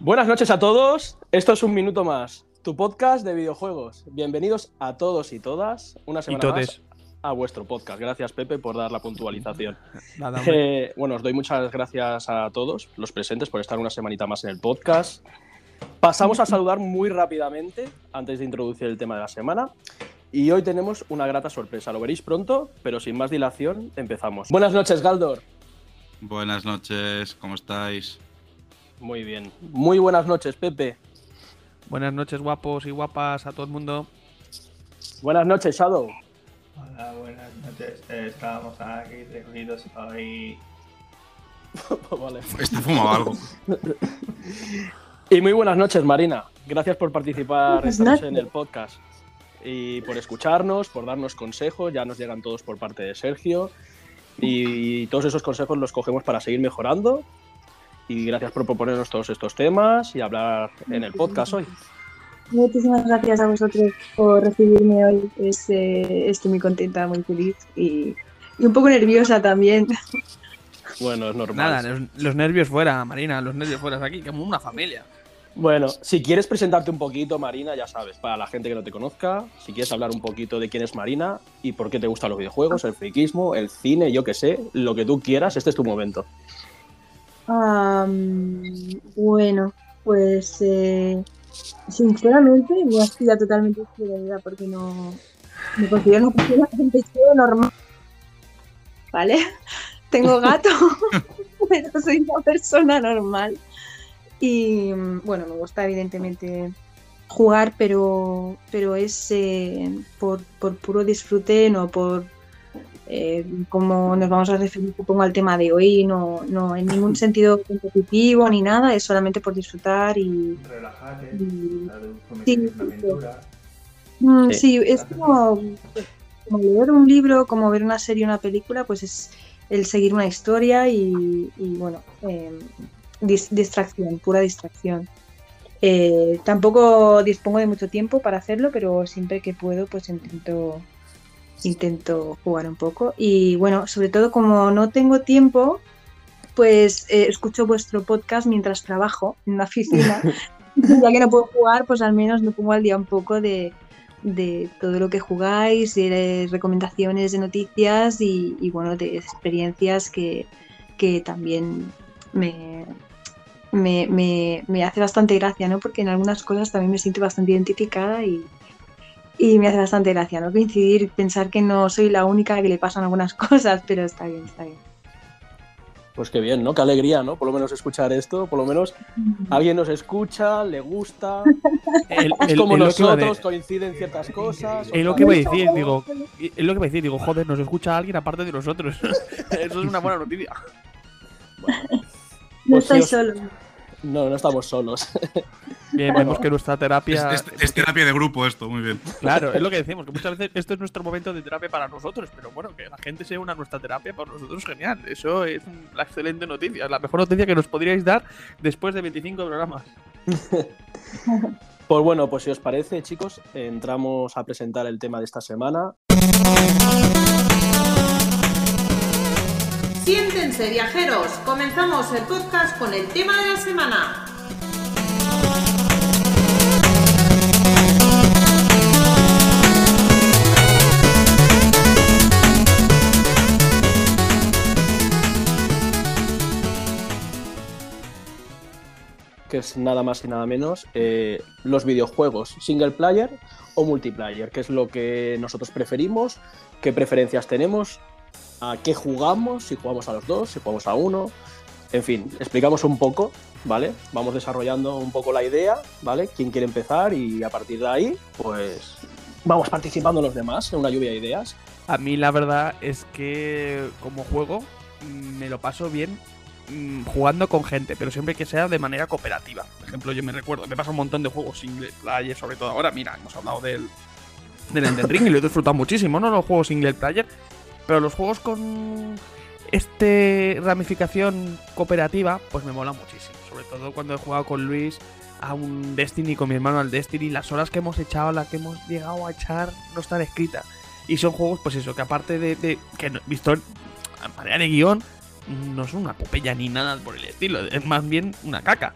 Buenas noches a todos. Esto es un minuto más, tu podcast de videojuegos. Bienvenidos a todos y todas una semana más a vuestro podcast. Gracias Pepe por dar la puntualización. Eh, bueno, os doy muchas gracias a todos los presentes por estar una semanita más en el podcast. Pasamos a saludar muy rápidamente antes de introducir el tema de la semana. Y hoy tenemos una grata sorpresa. Lo veréis pronto, pero sin más dilación, empezamos. Buenas noches, Galdor. Buenas noches, ¿cómo estáis? Muy bien. Muy buenas noches, Pepe. Buenas noches, guapos y guapas a todo el mundo. Buenas noches, Shadow. Hola, buenas noches. Eh, estábamos aquí reunidos hoy. vale. Está fumado algo. y muy buenas noches, Marina. Gracias por participar esta noche en el podcast y por escucharnos, por darnos consejos. Ya nos llegan todos por parte de Sergio. Y todos esos consejos los cogemos para seguir mejorando y gracias por proponernos todos estos temas y hablar en el podcast hoy. Muchísimas gracias a vosotros por recibirme hoy. estoy muy contenta, muy feliz y, un poco nerviosa también. Bueno, es normal. Nada, los, nervios fuera, Marina, los nervios fuera aquí, como una familia. Bueno, si quieres presentarte un poquito, Marina, ya sabes, para la gente que no te conozca, si quieres hablar un poquito de quién es Marina y por qué te gustan los videojuegos, el friquismo, el cine, yo qué sé, lo que tú quieras, este es tu momento bueno, pues eh, sinceramente no estoy ya totalmente vida porque no me considero una persona normal. ¿Vale? Tengo gato, pero soy una persona normal. Y bueno, me gusta evidentemente jugar, pero, pero es eh, por, por puro disfrute, no por eh, como nos vamos a referir supongo al tema de hoy, no, no en ningún sentido competitivo ni nada, es solamente por disfrutar y... Relajarte, mm, sí, es como, leer un libro, como ver una serie, una película, pues es el seguir una historia y, bueno, em, distracción, pura distracción. Eh, tampoco dispongo de mucho tiempo para hacerlo, pero siempre que puedo, pues intento intento jugar un poco. Y bueno, sobre todo como no tengo tiempo, pues eh, escucho vuestro podcast mientras trabajo en la oficina. ya que no puedo jugar, pues al menos me pongo al día un poco de, todo lo que jugáis, de recomendaciones de noticias y, bueno, de experiencias que, también me, me, me, hace bastante gracia, ¿no? Porque en algunas cosas también me siento bastante identificada y, y me hace bastante gracia, ¿no? Coincidir, pensar que no soy la única que le pasan algunas cosas, pero está bien, está bien. Pues qué bien, ¿no? Qué alegría, ¿no? Por lo menos escuchar esto, por lo menos alguien nos escucha, le gusta, es como nosotros, coinciden ciertas cosas. Es lo que voy a decir, digo, es lo que voy a decir, digo, joder, nos escucha alguien aparte de nosotros. Eso es una buena noticia. no pues estoy solo. No, no estamos solos. Bien, vemos que nuestra terapia. Es, terapia de grupo esto, muy bien. Claro, es lo que decimos, que muchas veces esto es nuestro momento de terapia para nosotros, pero bueno, que la gente se una a nuestra terapia para nosotros, genial. Eso es la excelente noticia, la mejor noticia que nos podríais dar después de 25 programas. pues bueno, pues si os parece, chicos, entramos a presentar el tema de esta semana. Siéntense viajeros, comenzamos el podcast con el tema de la semana. que es nada más y nada menos eh, los videojuegos single player o multiplayer, que es lo que nosotros preferimos, qué preferencias tenemos, a qué jugamos, si jugamos a los dos, si jugamos a uno, en fin, explicamos un poco, ¿vale? Vamos desarrollando un poco la idea, ¿vale? ¿Quién quiere empezar? Y a partir de ahí, pues vamos participando los demás en una lluvia de ideas. A mí la verdad es que como juego me lo paso bien mm, jugando con gente, pero siempre que sea de manera cooperativa. Por ejemplo, yo me recuerdo, me pasa un montón de juegos single player, sobre todo ahora. Mira, hemos hablado del, del Elden Ring y lo he disfrutado muchísimo, ¿no? Los juegos single player, pero los juegos con este ramificación cooperativa, pues me mola muchísimo. Sobre todo cuando he jugado con Luis a un Destiny, con mi hermano al Destiny, las horas que hemos echado, las que hemos llegado a echar, no están escritas. Y son juegos, pues eso, que aparte de, que visto a manera de guion, no es una popella ni nada por el estilo, es más bien una caca.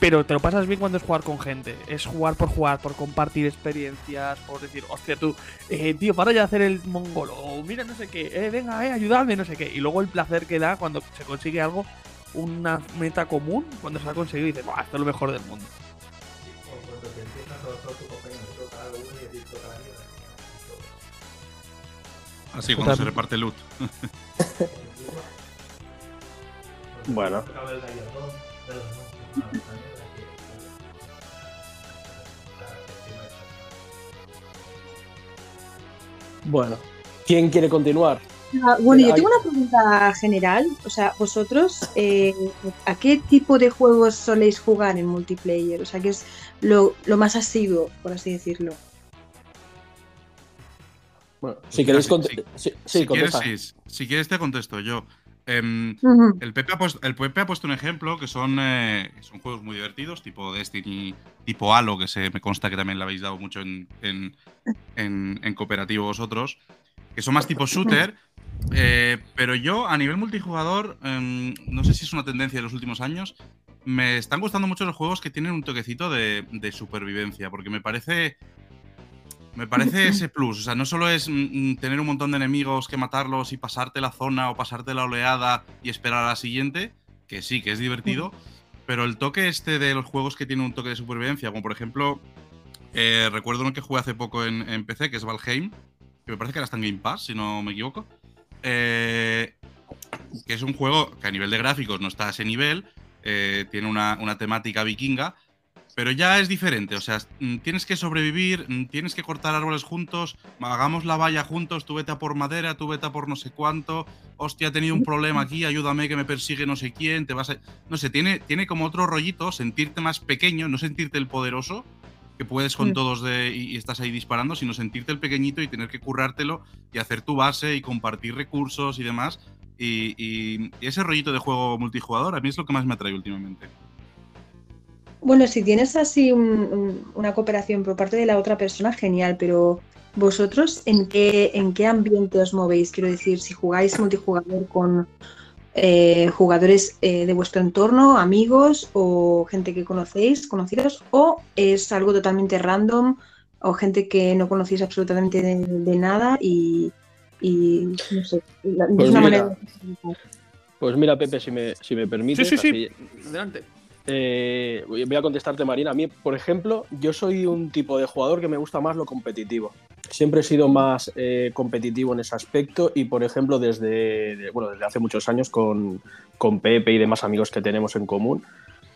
Pero te lo pasas bien cuando es jugar con gente. Es jugar por jugar, por compartir experiencias, por decir, hostia, tú, eh, tío, para ya hacer el mongolo, o mira, no sé qué, eh, venga, eh, ayúdame, no sé qué. Y luego el placer que da cuando se consigue algo, una meta común, cuando se ha conseguido y dices, esto es lo mejor del mundo. Así cuando se reparte loot. bueno. Bueno, ¿quién quiere continuar? Ah, bueno, yo tengo una pregunta general. O sea, vosotros, eh, ¿a qué tipo de juegos soléis jugar en multiplayer? O sea, ¿qué es lo, más asiduo, por así decirlo? Bueno, si queréis si, si, quieres, si, quieres te contesto yo. Em, el, Pepe ha puesto, el, Pepe ha puesto, un ejemplo que son, eh, son juegos muy divertidos, tipo Destiny, tipo Halo, que se me consta que también le habéis dado mucho en, en, en, cooperativo vosotros, que son más tipo shooter. Eh, pero yo, a nivel multijugador, em, no sé si es una tendencia de los últimos años, me están gustando mucho los juegos que tienen un toquecito de, de supervivencia, porque me parece me parece ese plus. O sea, no solo es mm, mm, tener un montón de enemigos que matarlos y pasarte la zona o pasarte la oleada y esperar a la siguiente, que sí, que es divertido, pero el toque este de los juegos que tienen un toque de supervivencia, como por ejemplo, eh, recuerdo uno que jugué hace poco en, PC, que es Valheim, que me parece que ahora está en Game Pass, si no me equivoco. Eh, que es un juego que a nivel de gráficos no está a ese nivel, eh, tiene una, una temática vikinga, pero ya es diferente, o sea, mm, tienes que sobrevivir, mm, tienes que cortar árboles juntos, hagamos la valla juntos, tú vete a por madera, tú vete a por no sé cuánto, hostia, he tenido un problema aquí, ayúdame que me persigue no sé quién, te vas a... No sé, tiene, tiene como otro rollito, sentirte más pequeño, no sentirte el poderoso, que puedes con todos de, y, estás ahí disparando, sino sentirte el pequeñito y tener que currártelo y hacer tu base y compartir recursos y demás. Y, y ese rollito de juego multijugador a mí es lo que más me atrae últimamente. Bueno, si tienes así una cooperación por parte de la otra persona, genial, pero vosotros, ¿en qué, ¿en qué ambiente os movéis? Quiero decir, si jugáis multijugador con eh, jugadores eh, de vuestro entorno, amigos o gente que conocéis, conocidos, o es algo totalmente random o gente que no conocéis absolutamente de, nada y, no sé, de pues una manera... Pues mira, Pepe, si me, si me permites. Sí, sí, sí. Adelante. Eh, voy a contestarte, Marina. A mí, por ejemplo, yo soy un tipo de jugador que me gusta más lo competitivo. Siempre he sido más eh, competitivo en ese aspecto y, por ejemplo, desde, bueno, desde hace muchos años con, con Pepe y demás amigos que tenemos en común,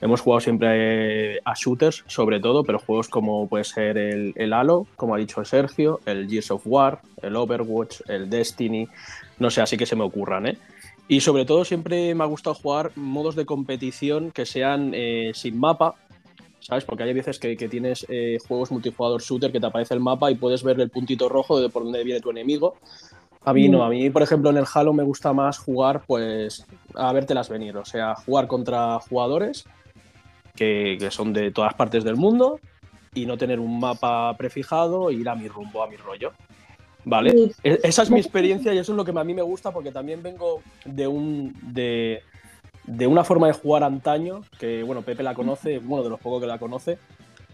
hemos jugado siempre a shooters, sobre todo, pero juegos como puede ser el, el Halo, como ha dicho Sergio, el Gears of War, el Overwatch, el Destiny, no sé, así que se me ocurran, ¿eh? Y sobre todo siempre me ha gustado jugar modos de competición que sean eh, sin mapa, ¿sabes? Porque hay veces que, tienes eh, juegos multijugador shooter que te aparece el mapa y puedes ver el puntito rojo de por dónde viene tu enemigo. A mí no, a mí, por ejemplo, en el Halo me gusta más jugar, pues, a vértelas venir, o sea, jugar contra jugadores que, que son de todas partes del mundo y no tener un mapa prefijado e ir a mi rumbo, a mi rollo. ¿Vale? E-, esa es mi experiencia y eso es lo que a mí me gusta porque también vengo de un de, una forma de jugar antaño, que bueno, Pepe la conoce, bueno, de los pocos que la conoce,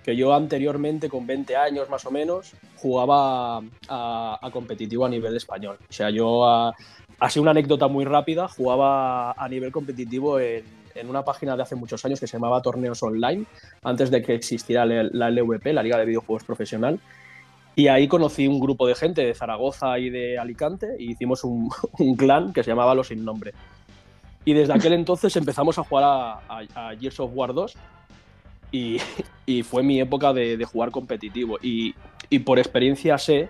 que yo anteriormente, con 20 años más o menos, jugaba a, competitivo a nivel español. O sea, yo, a, así una anécdota muy rápida, jugaba a nivel competitivo en, en, una página de hace muchos años que se llamaba Torneos Online, antes de que existiera la LVP, la Liga de Videojuegos Profesional, y ahí conocí un grupo de gente de Zaragoza y de Alicante y hicimos un, clan que se llamaba Los Sin Nombre. Y desde aquel entonces empezamos a jugar a, Gears of War 2 y, fue mi época de, jugar competitivo. Y, por experiencia sé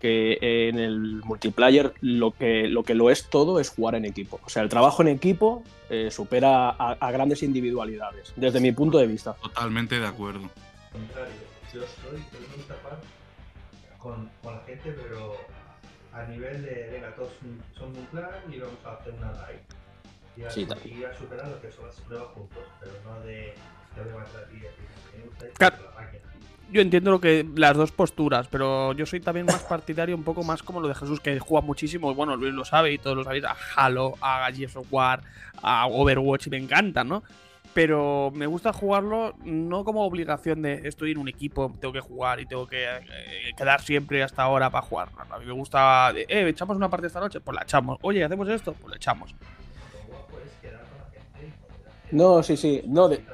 que en el multiplayer lo que, lo que lo es todo es jugar en equipo. O sea, el trabajo en equipo eh, supera a, grandes individualidades, desde mi punto de vista. Totalmente de acuerdo. Contrario, yo soy capaz con, con la gente, pero a nivel de, venga, todos son un plan y vamos a hacer una raid. Y a, sí, y a superar lo que son las pruebas juntos, pero no de, de matar a ti. Me gusta la máquina yo entiendo lo que las dos posturas, pero yo soy también más partidario un poco más como lo de Jesús, que juega muchísimo, bueno, Luis lo sabe y todos lo sabéis, a Halo, a Gears of War, a Overwatch y me encanta, ¿no? Pero me gusta jugarlo no como obligación de estoy en un equipo, tengo que jugar y tengo que eh, quedar siempre hasta ahora para jugar. A mí me gusta, eh, echamos una parte esta noche, pues la echamos. Oye, ¿hacemos esto? Pues la echamos. No, sí, sí, no, de,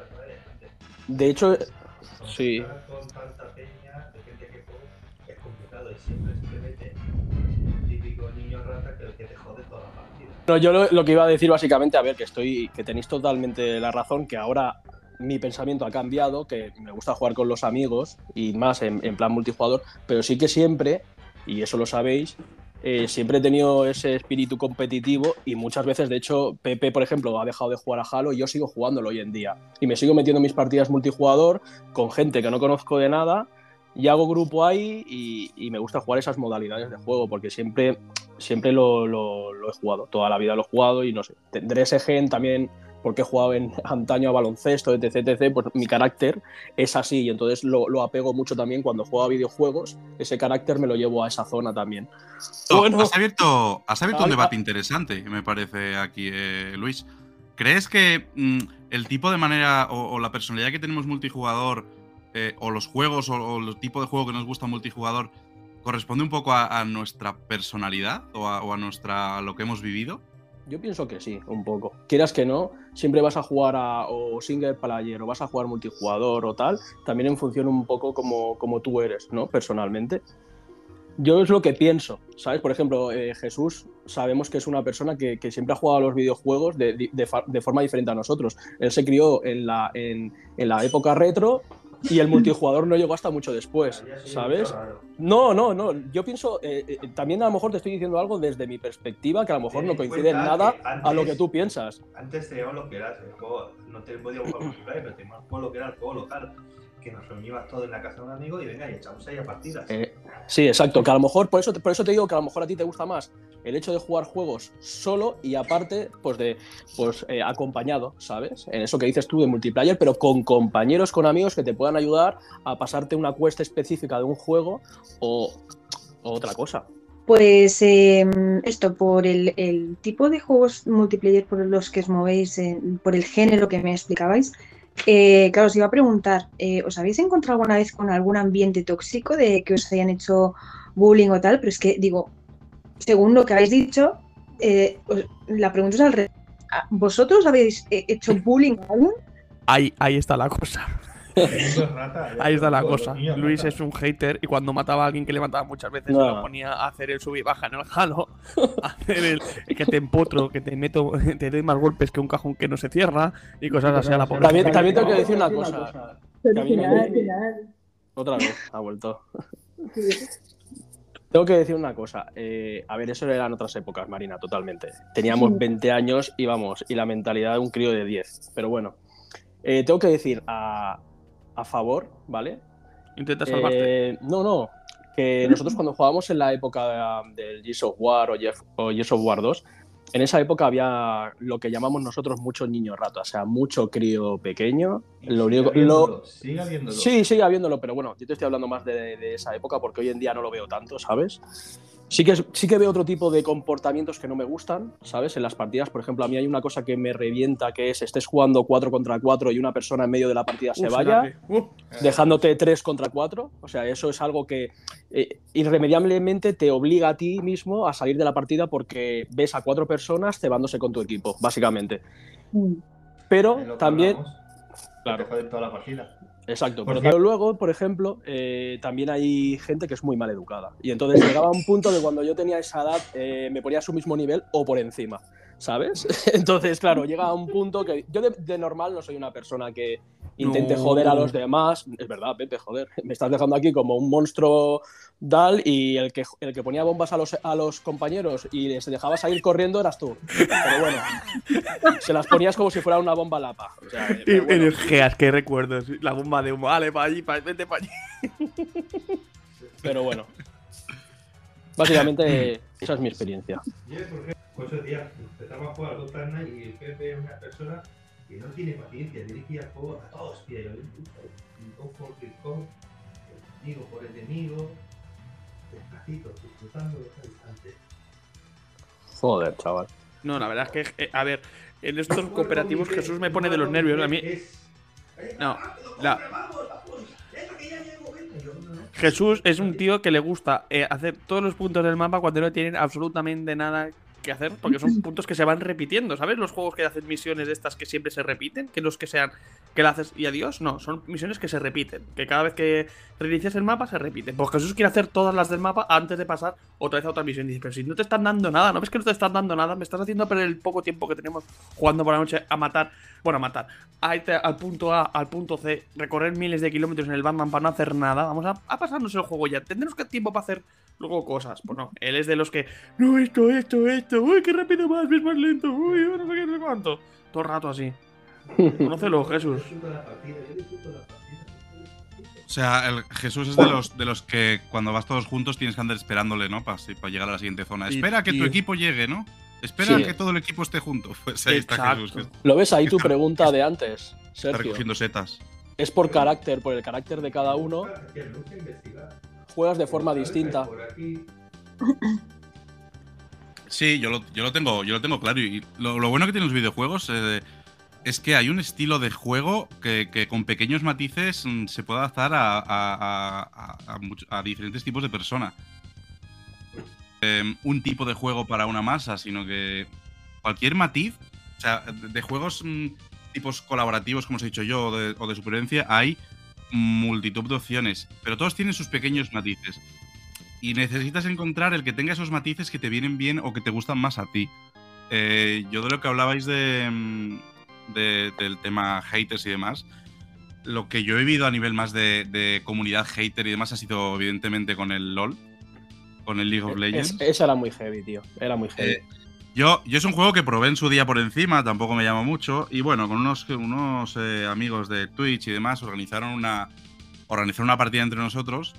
de hecho, Sí. No, yo lo, que iba a decir básicamente, a ver, que estoy, que tenéis totalmente la razón, que ahora mi pensamiento ha cambiado, que me gusta jugar con los amigos y más en, plan multijugador, pero sí que siempre, y eso lo sabéis, eh, siempre he tenido ese espíritu competitivo y muchas veces, de hecho, Pepe, por ejemplo, ha dejado de jugar a Halo y yo sigo jugándolo hoy en día. Y me sigo metiendo en mis partidas multijugador con gente que no conozco de nada y hago grupo ahí y, me gusta jugar esas modalidades de juego porque siempre, siempre lo, lo, he jugado, toda la vida lo he jugado y no sé, tendré ese gen también porque he jugado en antaño a baloncesto, etc, etc, pues mi carácter es así y entonces lo, apego mucho también cuando juego a videojuegos, ese carácter me lo llevo a esa zona también. bueno, has abierto, has abierto un debate interesante, me parece aquí, eh, Luis. ¿Crees que mm, el tipo de manera o, la personalidad que tenemos multijugador eh, o los juegos o, el tipo de juego que nos gusta multijugador corresponde un poco a, nuestra personalidad o a, o nuestra, lo que hemos vivido? Yo pienso que sí, un poco. Quieras que no, siempre vas a jugar a o single player o vas a jugar multijugador o tal, también en función un poco como, como tú eres, ¿no? Personalmente. Yo es lo que pienso, ¿sabes? Por ejemplo, eh, Jesús sabemos que es una persona que, siempre ha jugado a los videojuegos de, de, forma diferente a nosotros. Él se crió en la, en, en la época retro y el multijugador no llegó hasta mucho después, ¿sabes? No, no, no. Yo pienso, eh, eh, también a lo mejor te estoy diciendo algo desde mi perspectiva que a lo mejor no coincide en nada a lo que tú piensas. Antes teníamos lo que era el juego, no te podíamos jugar multiplayer, pero teníamos lo que era el juego local que nos reuníamos todos en la casa de un amigo y venga y echamos ahí a partidas. Eh, sí, exacto. Que a lo mejor, por eso, por eso te digo que a lo mejor a ti te gusta más el hecho de jugar juegos solo y aparte, pues de pues eh, acompañado, ¿sabes? En eso que dices tú de multiplayer, pero con compañeros, con amigos que te puedan ayudar a pasarte una cuesta específica de un juego o, otra cosa. Pues em, esto, por el, tipo de juegos multiplayer por los que os movéis, por el género que me explicabais, eh, claro, os iba a preguntar, eh, ¿os habéis encontrado alguna vez con algún ambiente tóxico de que os hayan hecho bullying o tal? Pero es que, digo, según lo que habéis dicho, eh, la pregunta es al revés. ¿Vosotros habéis hecho bullying a alguien? Ahí, ahí está la cosa. Ahí está la cosa. Luis es un hater y cuando mataba a alguien que levantaba muchas veces se lo ponía a hacer el sub y baja en el jalo, a hacer el, que te empotro, que te meto, te doy más golpes que un cajón que no se cierra y cosas así a la pobre. También, también tengo que decir una cosa. Otra vez, ha vuelto. Tengo que decir una cosa. Eh, a ver, eso eran otras épocas, Marina, totalmente. Teníamos 20 años y vamos, y la mentalidad de un crío de 10. Pero bueno, eh, tengo que decir, a, a favor, ¿vale? Intenta salvarte. Eh, no, no. Que nosotros cuando jugábamos en la época del Gears of War o, Gears of War 2, en esa época había lo que llamamos nosotros mucho niño rato, o sea, mucho crío pequeño. Lo único, lo, sigue habiéndolo. Sí, sigue habiéndolo, pero bueno, yo te estoy hablando más de, de, esa época porque hoy en día no lo veo tanto, ¿sabes? Sí que, sí que veo otro tipo de comportamientos que no me gustan, ¿sabes? En las partidas, por ejemplo, a mí hay una cosa que me revienta, que es estés jugando 4 contra 4 y una persona en medio de la partida se vaya, dejándote 3 contra 4. O sea, eso es algo que eh, irremediablemente te obliga a ti mismo a salir de la partida porque ves a cuatro personas cebándose con tu equipo, básicamente. Mm. Pero también... Claro. toda la partida. Exacto, pero, luego, por ejemplo, eh, también hay gente que es muy mal educada. Y entonces llegaba un punto de cuando yo tenía esa edad, eh, me ponía a su mismo nivel o por encima, ¿sabes? Entonces, claro, llega a un punto que yo de, normal no soy una persona que, intente joder a los demás. Es verdad, Pepe, joder. Me estás dejando aquí como un monstruo Dal y el que, el que ponía bombas a los, a los compañeros y se dejaba salir corriendo eras tú. Pero bueno, se las ponías como si fuera una bomba lapa. O sea, Energías, qué recuerdos. La bomba de humo, vale, para allí, vete para allí. Pero bueno, básicamente esa es mi experiencia. Pues ese día empezamos a jugar a Fortnite y el Pepe es una persona que no tiene paciencia, dirigía el juego a todos, tío. Yo, por el enemigo por el enemigo, despacito, disfrutando de esa distancia. Joder, chaval. No, la verdad es que, eh, a ver, en estos cooperativos Jesús me pone de los nervios. A mí. No, la. Jesús es un tío que le gusta eh, hacer todos los puntos del mapa cuando no tienen absolutamente nada que hacer, porque son puntos que se van repitiendo, ¿sabes? Los juegos que hacen misiones de estas que siempre se repiten, que los que sean que la haces y adiós, no, son misiones que se repiten, que cada vez que reinicias el mapa se repiten. Porque Jesús quiere hacer todas las del mapa antes de pasar otra vez a otra misión. Dice, pero si no te están dando nada, ¿no ves que no te están dando nada? Me estás haciendo perder el poco tiempo que tenemos jugando por la noche a matar, bueno, a matar, a irte al punto A, al punto C, recorrer miles de kilómetros en el Batman para no hacer nada. Vamos a, pasarnos el juego ya. Tendremos que tiempo para hacer luego cosas. Pues no, él es de los que, no, esto, esto, esto, uy, qué rápido vas, ves más lento, uy, no sé qué, no sé cuánto. Todo el rato así. Conócelo, Jesús. O sea, el Jesús es de los, de los que cuando vas todos juntos tienes que andar esperándole, ¿no? Para, para llegar a la siguiente zona. Espera que tu equipo llegue, ¿no? Espera que todo el equipo esté junto. Pues ahí está Jesús. ¿Lo ves ahí tu pregunta de antes, Sergio? Está recogiendo setas. Es por carácter, por el carácter de cada uno. Juegas de forma distinta. Sí, yo lo, tengo, yo lo tengo claro. Y lo, bueno que tienen los videojuegos eh, es que hay un estilo de juego que, con pequeños matices mm, se puede adaptar a, diferentes tipos de personas. Em, un tipo de juego para una masa, sino que cualquier matiz, o sea, de juegos mm, tipos colaborativos, como os he dicho yo, o de, supervivencia, hay multitud de opciones, pero todos tienen sus pequeños matices. Y necesitas encontrar el que tenga esos matices que te vienen bien o que te gustan más a ti. Eh, yo de lo que hablabais de, mm, del tema haters y demás, lo que yo he vivido a nivel más de, comunidad hater y demás ha sido evidentemente con el LOL, con el League of Legends. esa era muy heavy, tío. Era muy heavy. Eh, yo, yo es un juego que probé en su día por encima, tampoco me llama mucho. Y bueno, con unos, unos eh, amigos de Twitch y demás organizaron una, organizaron una partida entre nosotros.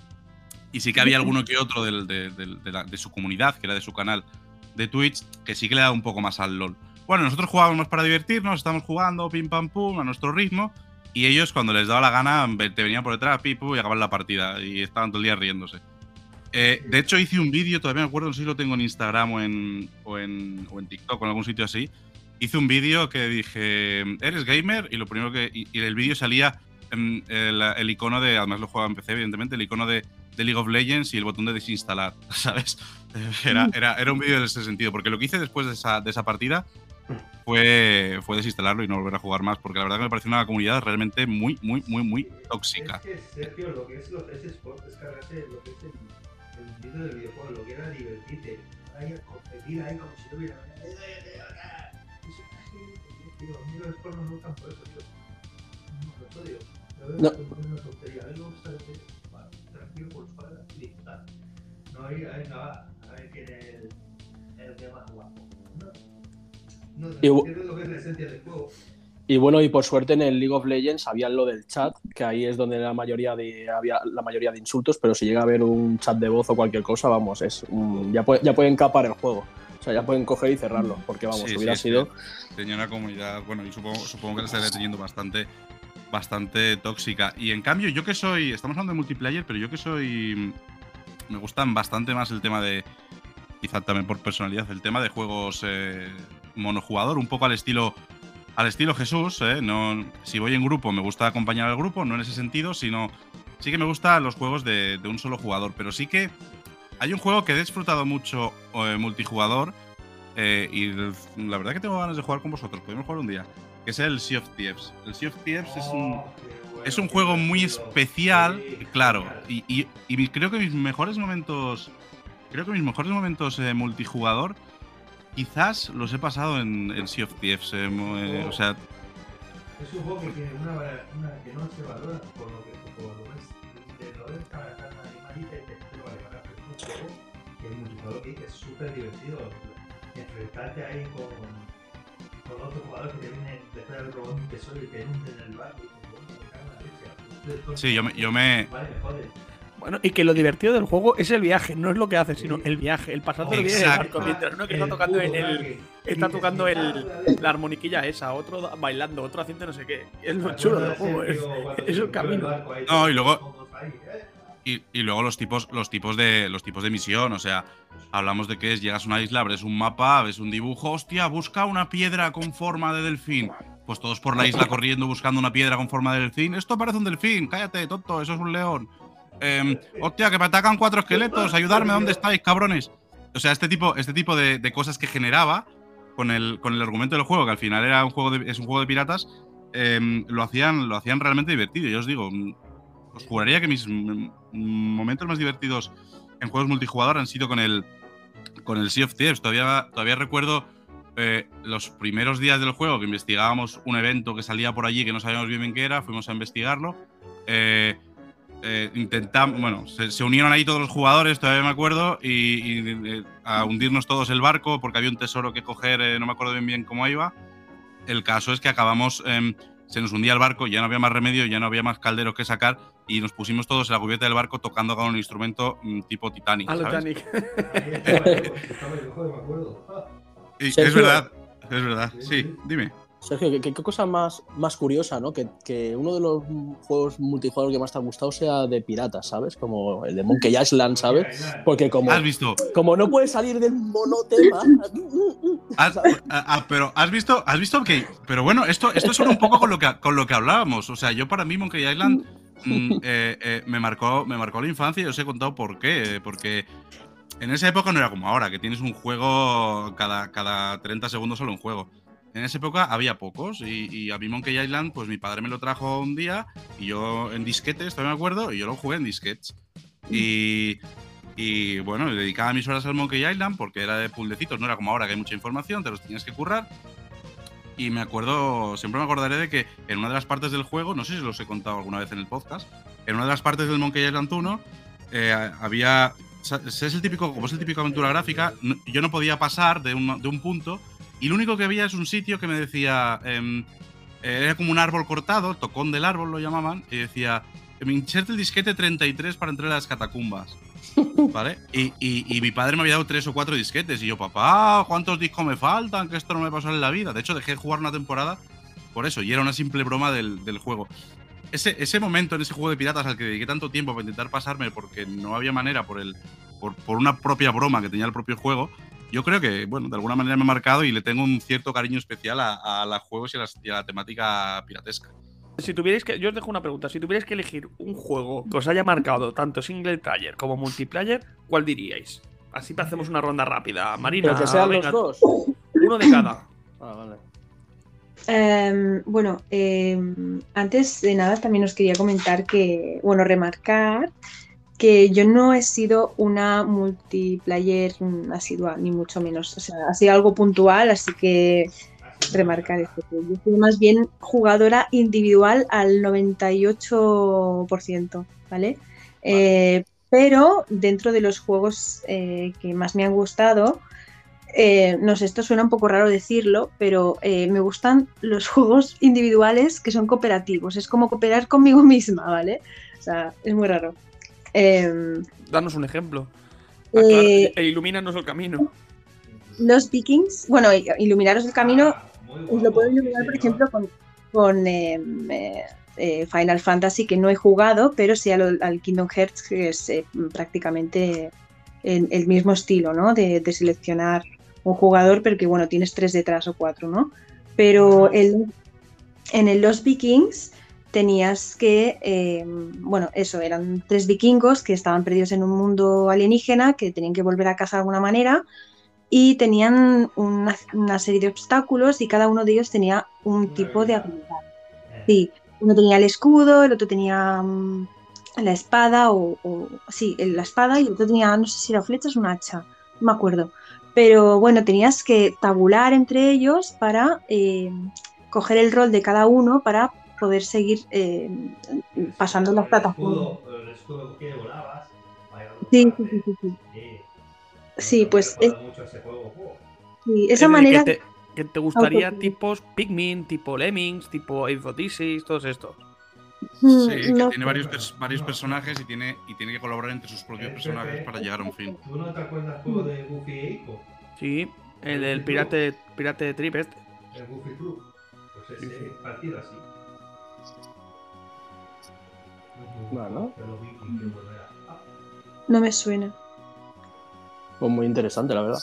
Y sí que había alguno que otro de, su comunidad, que era de su canal de Twitch, que sí que le da un poco más al LOL. Bueno, nosotros jugábamos para divertirnos, estamos jugando, pim pam pum, a nuestro ritmo. Y ellos, cuando les daba la gana, te venían por detrás, pipu, y acababan la partida. Y estaban todo el día riéndose. Eh, de hecho, hice un vídeo, todavía me acuerdo, no sé si lo tengo en Instagram o en, o en, o en TikTok o en algún sitio así. Hice un vídeo que dije, ¿eres gamer? Y lo primero que. Y, el vídeo salía el, el, icono de. Además lo jugaba en PC, evidentemente, el icono de, de, League of Legends y el botón de desinstalar, ¿sabes? Era, era, era un vídeo en ese sentido, porque lo que hice después de esa, de esa partida fue, fue desinstalarlo y no volver a jugar más, porque la verdad que me pareció una comunidad realmente muy, muy, muy, muy tóxica. Es que, Sergio, lo que es los es cargarse lo que es el, el sentido del videojuego, lo que era divertirte. Ahí a competir ahí como si no hubiera. Tío, a mí los esports no me gustan por eso, tío. No, lo odio. Lo veo no. una tontería. A mí me gusta que y disfrutar. No hay, venga, va, a ver quién es el, el que más guapo y, bueno, y por suerte en el League of Legends había lo del chat, que ahí es donde la mayoría de había la mayoría de insultos, pero si llega a haber un chat de voz o cualquier cosa, vamos, es ya, ya pueden capar el juego. O sea, ya pueden coger y cerrarlo, porque vamos, hubiera sido. Tenía una comunidad, bueno, y supongo, supongo que la estaría teniendo bastante, bastante tóxica. Y en cambio, yo que soy. Estamos hablando de multiplayer, pero yo que soy. Me gustan bastante más el tema de. Quizá también por personalidad, el tema de juegos eh, monojugador, un poco al estilo al estilo Jesús, ¿eh? no, si voy en grupo me gusta acompañar al grupo, no en ese sentido, sino sí que me gustan los juegos de, un solo jugador, pero sí que hay un juego que he disfrutado mucho eh, multijugador eh, y la verdad que tengo ganas de jugar con vosotros, podemos jugar un día, que es el Sea of Thieves. El Sea of Thieves es un, es un juego muy especial, claro, y, y, creo que mis mejores momentos, creo que mis mejores momentos multijugador quizás los he pasado en, Sea of Thieves. Eh, eh, o sea, Es un juego que tiene una, una que no se valora por lo que por lo es de lo de cada animalita y te vale para un juego que el multijugador que es súper divertido. Enfrentarte ahí con, con jugadores que te vienen después del robot un tesoro y hunden en el barco y te ponen Sí, yo me, yo me, Vale. Bueno, y que lo divertido del juego es el viaje, no es lo que haces, sino el viaje, el pasar del viaje del Exacto. barco mientras uno que está tocando en el. Está tocando el, la armoniquilla esa, otro bailando, otro haciendo no sé qué. Es lo chulo del juego, es, es el camino. No, y luego- Y, luego los tipos, los tipos de los tipos de misión, o sea, hablamos de que es llegas a una isla, abres un mapa, ves un dibujo, hostia, busca una piedra con forma de delfín. Pues todos por la isla corriendo buscando una piedra con forma de delfín. Esto parece un delfín, cállate, tonto, eso es un león. Em, hostia, que me atacan cuatro esqueletos, ayudarme, ¿dónde estáis, cabrones? O sea, este tipo, este tipo de, de cosas que generaba con el, con el argumento del juego, que al final era un juego de, es un juego de piratas, em, lo, hacían, lo hacían realmente divertido. Yo os digo, os juraría que mis momentos más divertidos en juegos multijugador han sido con el, con el Sea of Thieves. Todavía, todavía recuerdo eh, los primeros días del juego que investigábamos un evento que salía por allí que no sabíamos bien, bien qué era, fuimos a investigarlo. Eh, eh, intentamos, bueno, se, se unieron ahí todos los jugadores, todavía me acuerdo, y, y, eh, a hundirnos todos el barco porque había un tesoro que coger, eh, no me acuerdo bien bien cómo iba. El caso es que acabamos, em, se nos hundía el barco, ya no había más remedio, ya no había más calderos que sacar y nos pusimos todos en la cubierta del barco tocando con un instrumento mm, tipo Titanic. ¿sabes? Titanic. Es verdad, es verdad. Sí, dime. Sergio, ¿qué, qué cosa más, más curiosa, ¿no? Que, que uno de los juegos multijugador que más te ha gustado sea de piratas, ¿sabes? Como el de Monkey Island, ¿sabes? Porque como, ¿Has visto? como no puedes salir del monotema. Has- ah, ah, pero has visto, has visto que, pero bueno, esto, esto suena un poco con lo que, con lo que hablábamos. O sea, yo para mí Monkey Island mm, eh, eh, me marcó, me marcó la infancia y os he contado por qué. Porque en esa época no era como ahora, que tienes un juego cada, cada 30 segundos solo un juego. En esa época había pocos y, y a mí Monkey Island, pues mi padre me lo trajo un día y yo en disquetes, todavía me acuerdo, y yo lo jugué en disquetes. Y, y bueno, dedicaba mis horas al Monkey Island porque era de puldecitos, no era como ahora que hay mucha información, te los tenías que currar. Y me acuerdo, siempre me acordaré de que en una de las partes del juego, no sé si os los he contado alguna vez en el podcast, en una de las partes del Monkey Island 1 eh, había. Es el típico, como es el típico aventura gráfica, yo no podía pasar de un, de un punto y lo único que había es un sitio que me decía. em, eh, era como un árbol cortado, el tocón del árbol lo llamaban, y decía. Me inserte el disquete 33 para entrar a las catacumbas. ¿Vale? Y, y- y mi padre me había dado tres o cuatro disquetes. Y yo, papá, ¿cuántos discos me faltan? Que esto no me pasó en la vida. De hecho, dejé de jugar una temporada por eso. Y era una simple broma del, del juego. Ese, ese momento en ese juego de piratas al que dediqué tanto tiempo para intentar pasarme porque no había manera por, el, por, por una propia broma que tenía el propio juego, yo creo que, bueno, de alguna manera me ha marcado y le tengo un cierto cariño especial a, a los juegos y a, las- y a la temática piratesca. Si tuvierais que. Yo os dejo una pregunta. Si tuvierais que elegir un juego que os haya marcado tanto single player como multiplayer, ¿cuál diríais? Así hacemos una ronda rápida. Marina, Pero que sean venga, los dos. uno de cada. Ah, vale. Em, bueno, em, antes de nada también os quería comentar que, bueno, remarcar que yo no he sido una multiplayer asidua, ni mucho menos. O sea, ha sido algo puntual, así que remarcar esto. Yo soy más bien jugadora individual al 98%, ¿vale? Eh, pero dentro de los juegos eh, que más me han gustado, eh, no sé, esto suena un poco raro decirlo, pero eh, me gustan los juegos individuales que son cooperativos. Es como cooperar conmigo misma, ¿vale? O sea, es muy raro. Em, Danos un ejemplo. Eh, Aclara- e ilumínanos el camino. los Vikings, bueno, iluminaros el camino, os lo puedo iluminar, por ejemplo, con, con em, eh, eh, Final Fantasy, que no he jugado, pero sí al, al Kingdom Hearts, que es eh, prácticamente el, el mismo estilo, ¿no? De, de seleccionar un jugador, pero que, bueno, tienes tres detrás o cuatro, ¿no? Pero el, en el Los Vikings tenías que, eh, bueno, eso, eran tres vikingos que estaban perdidos en un mundo alienígena, que tenían que volver a casa de alguna manera, y tenían una, una serie de obstáculos y cada uno de ellos tenía un tipo de habilidad. Sí, uno tenía el escudo, el otro tenía mm, la espada, o, o- sí, la espada, y el otro tenía, no sé si era flechas o un hacha, no me acuerdo. Pero bueno, tenías que tabular entre ellos para eh, coger el rol de cada uno para poder seguir eh, pasando las plataformas. Sí, sí, sí, sí. Sí, pues es, sí, esa manera... Que te, que te gustaría tipos Pikmin, tipo Lemmings, tipo Ace todos estos. Mm, sí, que tiene varios, varios personajes y tiene, y tiene que colaborar entre sus propios personajes para llegar a un fin. ¿Tú no te acuerdas juego de Goofy e Ico? Sí, el del pirate, pirate de Trip este. El Goofy Club. Pues ese sí. partido así. Bueno. No me suena. Pues muy interesante, la verdad.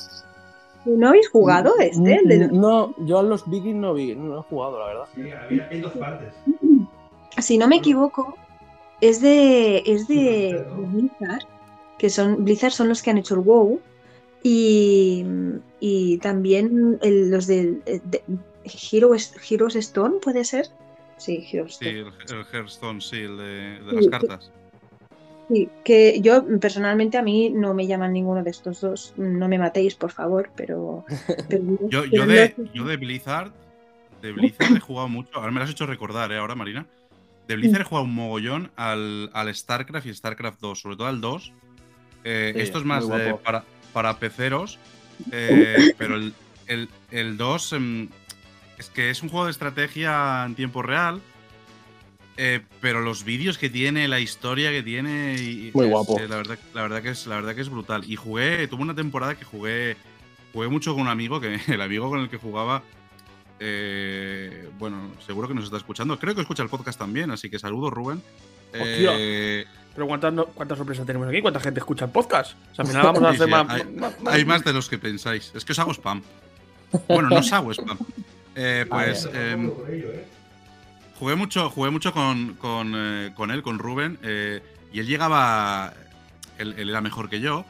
¿No habéis jugado este? No, yo a los Vikings no, vi, no he jugado, la verdad. Sí, había, hay dos partes. Si no me equivoco, es de, es de, Blizzard, que son Blizzard son los que han hecho el WoW y, y también los de, de Heroes, Heroes, Stone, ¿puede ser? Sí, el, el Hearthstone, sí, el de, de las cartas. Sí, que yo personalmente a mí no me llaman ninguno de estos dos. No me matéis, por favor, pero. yo, yo, de, yo de Blizzard, de Blizzard he jugado mucho. Ahora me lo has hecho recordar, ¿eh? Ahora, Marina. De Blizzard he jugado un mogollón al, al StarCraft y StarCraft 2, sobre todo al 2. Eh, esto es más para, para peceros, eh, pero el, el, el 2 em, es que es un juego de estrategia en tiempo real eh, pero los vídeos que tiene, la historia que tiene. Y, Muy guapo. la, verdad, la, verdad que es, la verdad que es brutal. Y jugué, tuve una temporada que jugué. Jugué mucho con un amigo, que el amigo con el que jugaba. Eh, bueno, seguro que nos está escuchando. Creo que escucha el podcast también, así que saludos, Rubén. Eh, pero ¿cuántas, ¿cuántas sorpresas tenemos aquí? ¿Cuánta gente escucha el podcast? O sea, al final vamos a hacer más, hay, más, de los que pensáis. Es que os hago spam. Bueno, no os hago spam. Pues. Em, Jugué mucho, jugué mucho con, con, eh, con él, con Rubén, eh, y él llegaba. Él, era mejor que yo.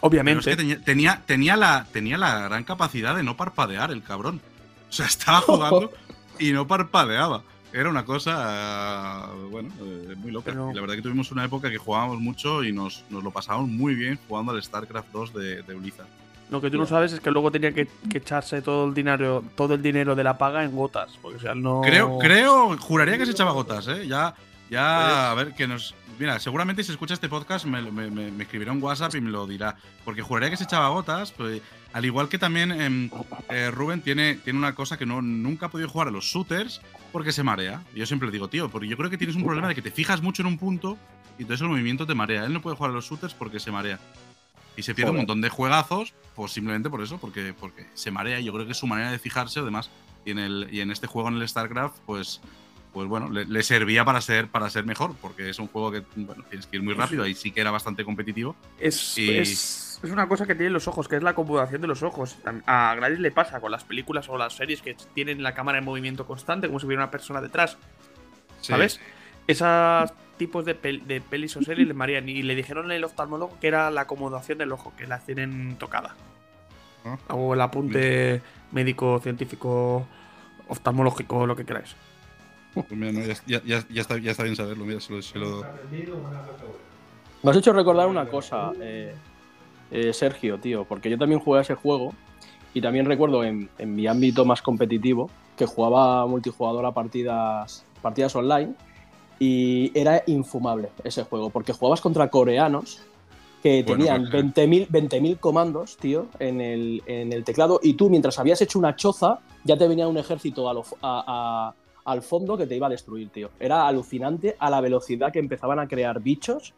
Obviamente. tenía, tenía, la, tenía la gran capacidad de no parpadear, el cabrón. O sea, estaba jugando y no parpadeaba. Era una cosa, bueno, eh, muy loca. la verdad que tuvimos una época que jugábamos mucho y nos, nos lo pasábamos muy bien jugando al StarCraft 2 de, de Blizzard. Lo que tú no sabes es que luego tenía que, echarse todo el dinero, todo el dinero de la paga en gotas, porque o no. Creo, creo, juraría que se echaba gotas, ¿eh? Ya, ya, a ver, que nos. Mira, seguramente si escucha este podcast me, me, escribirá un WhatsApp y me lo dirá. Porque juraría que se echaba gotas, pues, al igual que también em, eh, Rubén tiene, tiene una cosa que no, nunca ha podido jugar a los shooters porque se marea. Yo siempre le digo, tío, porque yo creo que tienes un problema de que te fijas mucho en un punto y entonces el movimiento te marea. Él no puede jugar a los shooters porque se marea. Y se pierde un montón de juegazos, pues simplemente por eso, porque, porque se marea. Yo creo que es su manera de fijarse, además, y en, el, y en este juego, en el StarCraft, pues, pues bueno, le, servía para ser, para ser mejor, porque es un juego que bueno, tienes que ir muy rápido, ahí sí que era bastante competitivo. Es, es, una cosa que tienen los ojos, que es la acomodación de los ojos. A Gladys le pasa con las películas o las series que tienen la cámara en movimiento constante, como si hubiera una persona detrás. ¿Sabes? Esas tipos de, de pelis o series le marían y le dijeron al oftalmólogo que era la acomodación del ojo, que la tienen tocada. Ah. O el apunte médico, científico, oftalmológico, lo que queráis. Pues ya, está, bien saberlo, mira, se lo, Me has hecho recordar una cosa, eh, eh, Sergio, tío, porque yo también jugué a ese juego y también recuerdo en, en mi ámbito más competitivo que jugaba multijugador a partidas, partidas online y era infumable ese juego, porque jugabas contra coreanos que tenían 20.000 20 comandos, tío, en el, en el, teclado, y tú, mientras habías hecho una choza, ya te venía un ejército al fondo que te iba a destruir, tío. Era alucinante a la velocidad que empezaban a crear bichos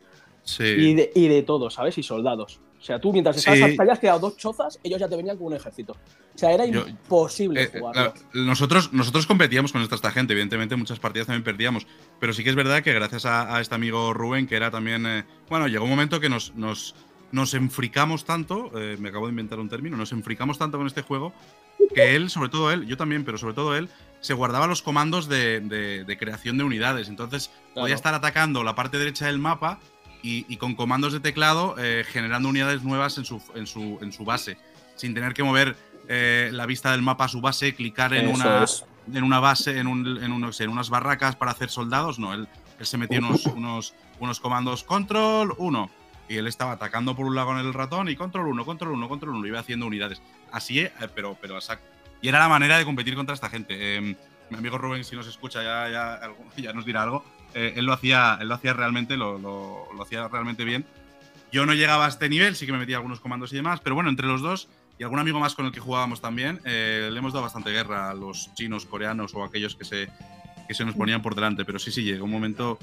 y, de, y de todo, ¿sabes? Y soldados. O sea, tú mientras estabas sí. habías quedado dos chozas, ellos ya te venían con un ejército. O sea, era imposible eh, jugar. nosotros, nosotros competíamos con esta gente, evidentemente muchas partidas también perdíamos, pero sí que es verdad que gracias a, este amigo Rubén, que era también, eh, bueno, llegó un momento que nos, nos, nos enfricamos tanto, eh, me acabo de inventar un término, nos enfricamos tanto con este juego, que él, sobre todo él, yo también, pero sobre todo él, se guardaba los comandos de, creación de unidades. Entonces podía estar atacando la parte derecha del mapa y, con comandos de teclado eh, generando unidades nuevas en su, en su, en su base, sin tener que mover eh, la vista del mapa a su base, clicar en, una, en una base, en, un, en, unos, en unas barracas para hacer soldados. No, él, él se metió unos, unos, unos comandos control 1 y él estaba atacando por un lado con el ratón y control 1, control 1, control 1, iba haciendo unidades. Así, eh, pero, pero a Y era la manera de competir contra esta gente. Em, mi amigo Rubén, si nos escucha, ya, ya, ya nos dirá algo. Eh, él lo hacía, él lo hacía realmente, lo, lo, lo, hacía realmente bien. Yo no llegaba a este nivel, sí que me metía algunos comandos y demás, pero bueno, entre los dos y algún amigo más con el que jugábamos también, eh, le hemos dado bastante guerra a los chinos, coreanos o aquellos que se, que se nos ponían por delante. Pero sí, sí, llegó un momento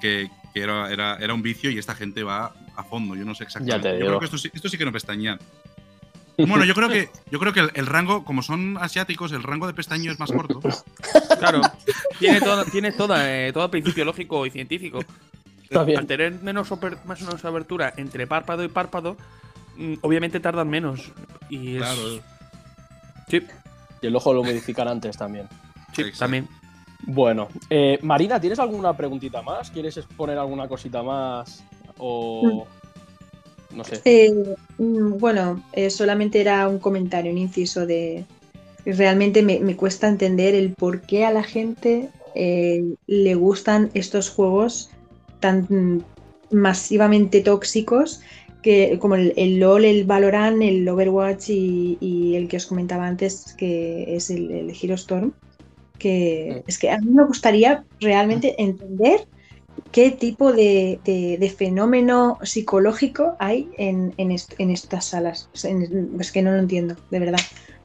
que, que era, era, era, un vicio y esta gente va a fondo. Yo no sé exactamente. Yo creo que esto, esto sí que no pestañean. Bueno, yo creo que, yo creo que el, rango, como son asiáticos, el rango de pestaño es más corto. Claro, tiene, todo, tiene toda, eh, todo principio lógico y científico. Al tener menos, más o menos abertura entre párpado y párpado, mm, obviamente tardan menos. Y Claro. Sí. Y el ojo lo modifican antes también. Sí, también. Bueno, eh, Marina, ¿tienes alguna preguntita más? ¿Quieres exponer alguna cosita más? O. No sé. Eh, mm, bueno, eh, solamente era un comentario, un inciso de. Realmente me, cuesta entender el por qué a la gente eh, le gustan estos juegos tan masivamente tóxicos que como el, LOL, el Valorant, el Overwatch y, el que os comentaba antes, que es el, el Hero Storm. Que es que a mí me gustaría realmente entender qué tipo de, fenómeno psicológico hay en, estas salas. Es que no lo entiendo, de verdad.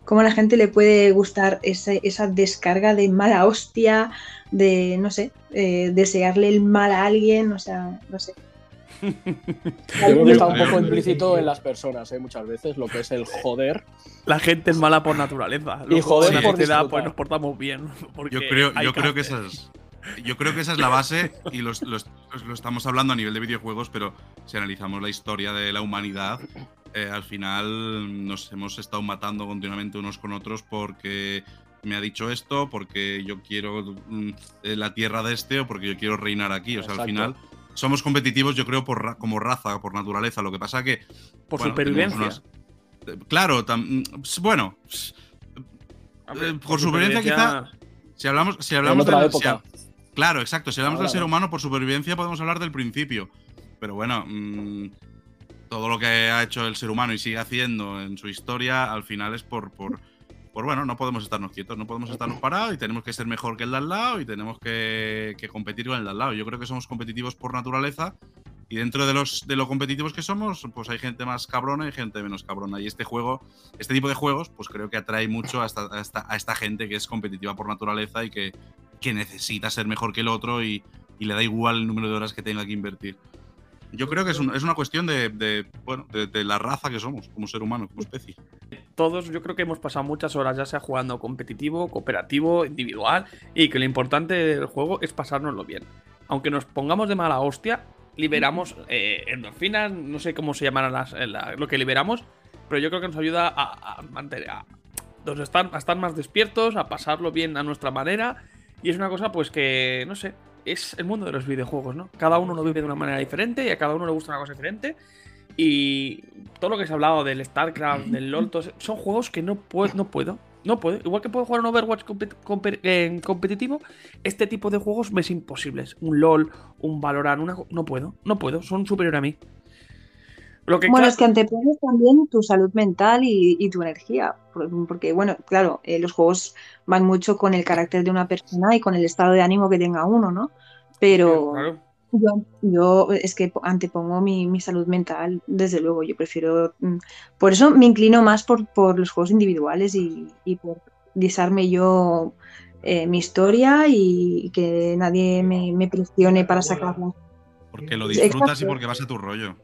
¿Cómo a la gente le puede gustar esa, descarga de mala hostia, de, no sé, eh, desearle el mal a alguien? O sea, no sé. Yo creo que está un poco implícito en las personas, ¿eh? muchas veces, lo que es el joder. La gente es mala por naturaleza. y joder por sociedad, pues nos portamos bien. Yo creo, yo creo que esas, yo creo que esa es la base y lo estamos hablando a nivel de videojuegos, pero si analizamos la historia de la humanidad, eh, al final nos hemos estado matando continuamente unos con otros porque me ha dicho esto, porque yo quiero mm, eh, la tierra de este o porque yo quiero reinar aquí. O sea, al final somos competitivos, yo creo, por como raza, por naturaleza. Lo que pasa que. Por supervivencia. claro, mm, bueno. por, supervivencia, quizá. Si hablamos, si hablamos de. Época. Claro, exacto. Si hablamos del ser humano por supervivencia, podemos hablar del principio. Pero bueno, mm, todo lo que ha hecho el ser humano y sigue haciendo en su historia, al final es por, por, por, bueno, no podemos estarnos quietos, no podemos estarnos parados y tenemos que ser mejor que el de al lado y tenemos que, competir con el de al lado. Yo creo que somos competitivos por naturaleza y dentro de, los, de lo competitivos que somos, pues hay gente más cabrona y gente menos cabrona. Y este juego, este tipo de juegos, pues creo que atrae mucho a esta, a esta gente que es competitiva por naturaleza y que que necesita ser mejor que el otro y, le da igual el número de horas que tenga que invertir. Yo creo que es, una cuestión de, bueno, de, la raza que somos como ser humano, como especie. Todos yo creo que hemos pasado muchas horas ya sea jugando competitivo, cooperativo, individual y que lo importante del juego es pasárnoslo bien. Aunque nos pongamos de mala hostia, liberamos eh, endorfinas, no sé cómo se llamarán las, lo que liberamos, pero yo creo que nos ayuda a, mantener, a, a estar más despiertos, a pasarlo bien a nuestra manera y es una cosa, pues que, no sé, es el mundo de los videojuegos, ¿no? Cada uno lo vive de una manera diferente y a cada uno le gusta una cosa diferente. Y todo lo que se ha hablado del StarCraft, del LoL, son juegos que no puedo, no puedo. No puedo. Igual que puedo jugar un Overwatch competitivo, este tipo de juegos me es imposible. Un LOL, un Valorant, una, no puedo. No puedo. Son superiores a mí bueno, es que antepones también tu salud mental y, tu energía, porque bueno, claro, eh, los juegos van mucho con el carácter de una persona y con el estado de ánimo que tenga uno, ¿no? Pero yo, es que antepongo mi, salud mental, desde luego, yo prefiero, mm, por eso me inclino más por, los juegos individuales y, por disarme yo eh, mi historia y que nadie me, presione para sacarla. Porque lo disfrutas y porque vas a tu rollo.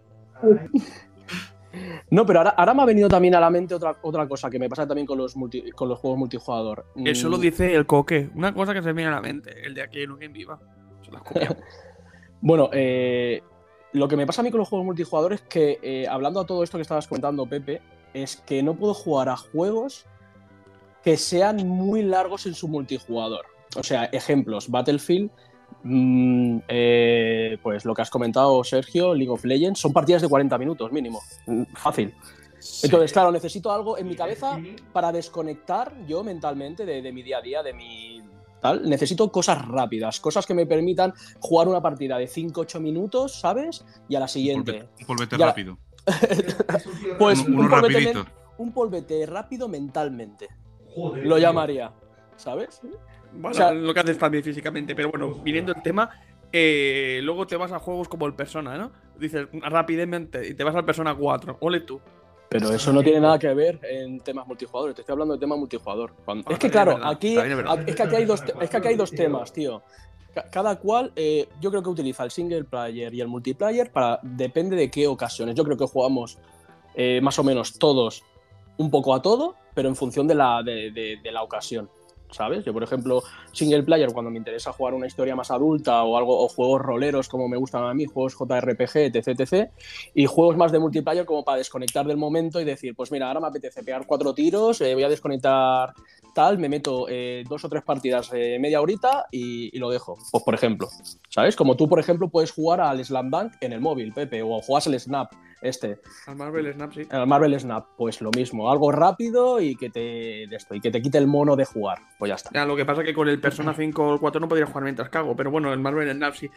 No, pero ahora, me ha venido también a la mente otra, otra cosa que me pasa también con los, con los juegos multijugador. Eso lo mm. dice el coque. Una cosa que se me viene a la mente, el de aquí en un Game Viva. bueno, eh, lo que me pasa a mí con los juegos multijugador es que, eh, hablando a todo esto que estabas comentando, Pepe, es que no puedo jugar a juegos que sean muy largos en su multijugador. O sea, ejemplos, Battlefield Mm, eh, pues lo que has comentado, Sergio, League of Legends, son partidas de 40 minutos mínimo. Mm, fácil. Entonces, claro, necesito algo en mi cabeza para desconectar yo mentalmente de, mi día a día, de mi tal. Necesito cosas rápidas, cosas que me permitan jugar una partida de 5-8 minutos, ¿sabes? Y a la siguiente. Un polvete, rápido. pues un, polvete, un polvete rápido mentalmente. Lo llamaría. ¿sabes? Bueno, lo que haces también físicamente, pero bueno, viniendo el tema, eh, luego te vas a juegos como el Persona, ¿no? Dices rápidamente y te vas al Persona 4. Ole tú. Pero eso no tiene nada que ver en temas multijugadores. Te estoy hablando de tema multijugador. Ah, es que, claro, aquí, es que aquí hay dos, es que aquí hay dos temas, tío. Cada cual, eh, yo creo que utiliza el single player y el multiplayer para depende de qué ocasiones. Yo creo que jugamos eh, más o menos todos un poco a todo, pero en función de la, de la ocasión. ¿Sabes? Yo, por ejemplo, single player, cuando me interesa jugar una historia más adulta o algo, o juegos roleros como me gustan a mí, juegos JRPG, etc, etc, y juegos más de multiplayer como para desconectar del momento y decir, pues mira, ahora me apetece pegar cuatro tiros, eh, voy a desconectar tal, me meto eh, dos o tres partidas media horita y, lo dejo. Pues por ejemplo, ¿sabes? Como tú, por ejemplo, puedes jugar al Slam Dunk en el móvil, Pepe, o juegas el Snap, este. Al Marvel Snap, sí. Al Marvel Snap, pues lo mismo, algo rápido y que te esto, y que te quite el mono de jugar. Pues ya está. Ya, lo que pasa es que con el Persona 5 o 4 no podría jugar mientras cago, pero bueno, el Marvel Snap sí.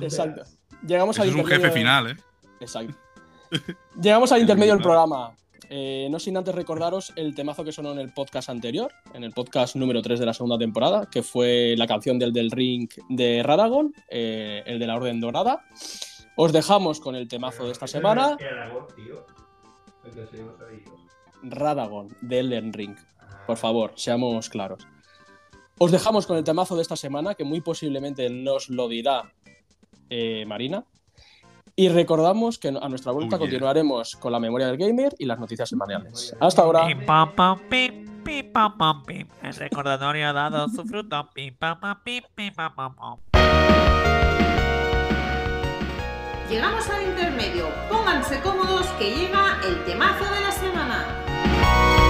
Exacto. Llegamos al es un jefe final, ¿eh? Exacto. Llegamos al intermedio del programa. Eh, no sin antes recordaros el temazo que sonó en el podcast anterior, en el podcast número 3 de la segunda temporada, que fue la canción del del Ring de Radagon, eh, el de la Orden Dorada. Os dejamos con el temazo de esta semana. Radagon, de Elden Ring. Por favor, seamos claros. Os dejamos con el temazo de esta semana, que muy posiblemente nos lo dirá eh, Marina. Y recordamos que a nuestra vuelta continuaremos con la memoria del gamer y las noticias semanales. Hasta ahora. El recordatorio ha dado su fruto. Llegamos al intermedio. Pónganse cómodos que llega el temazo de la semana.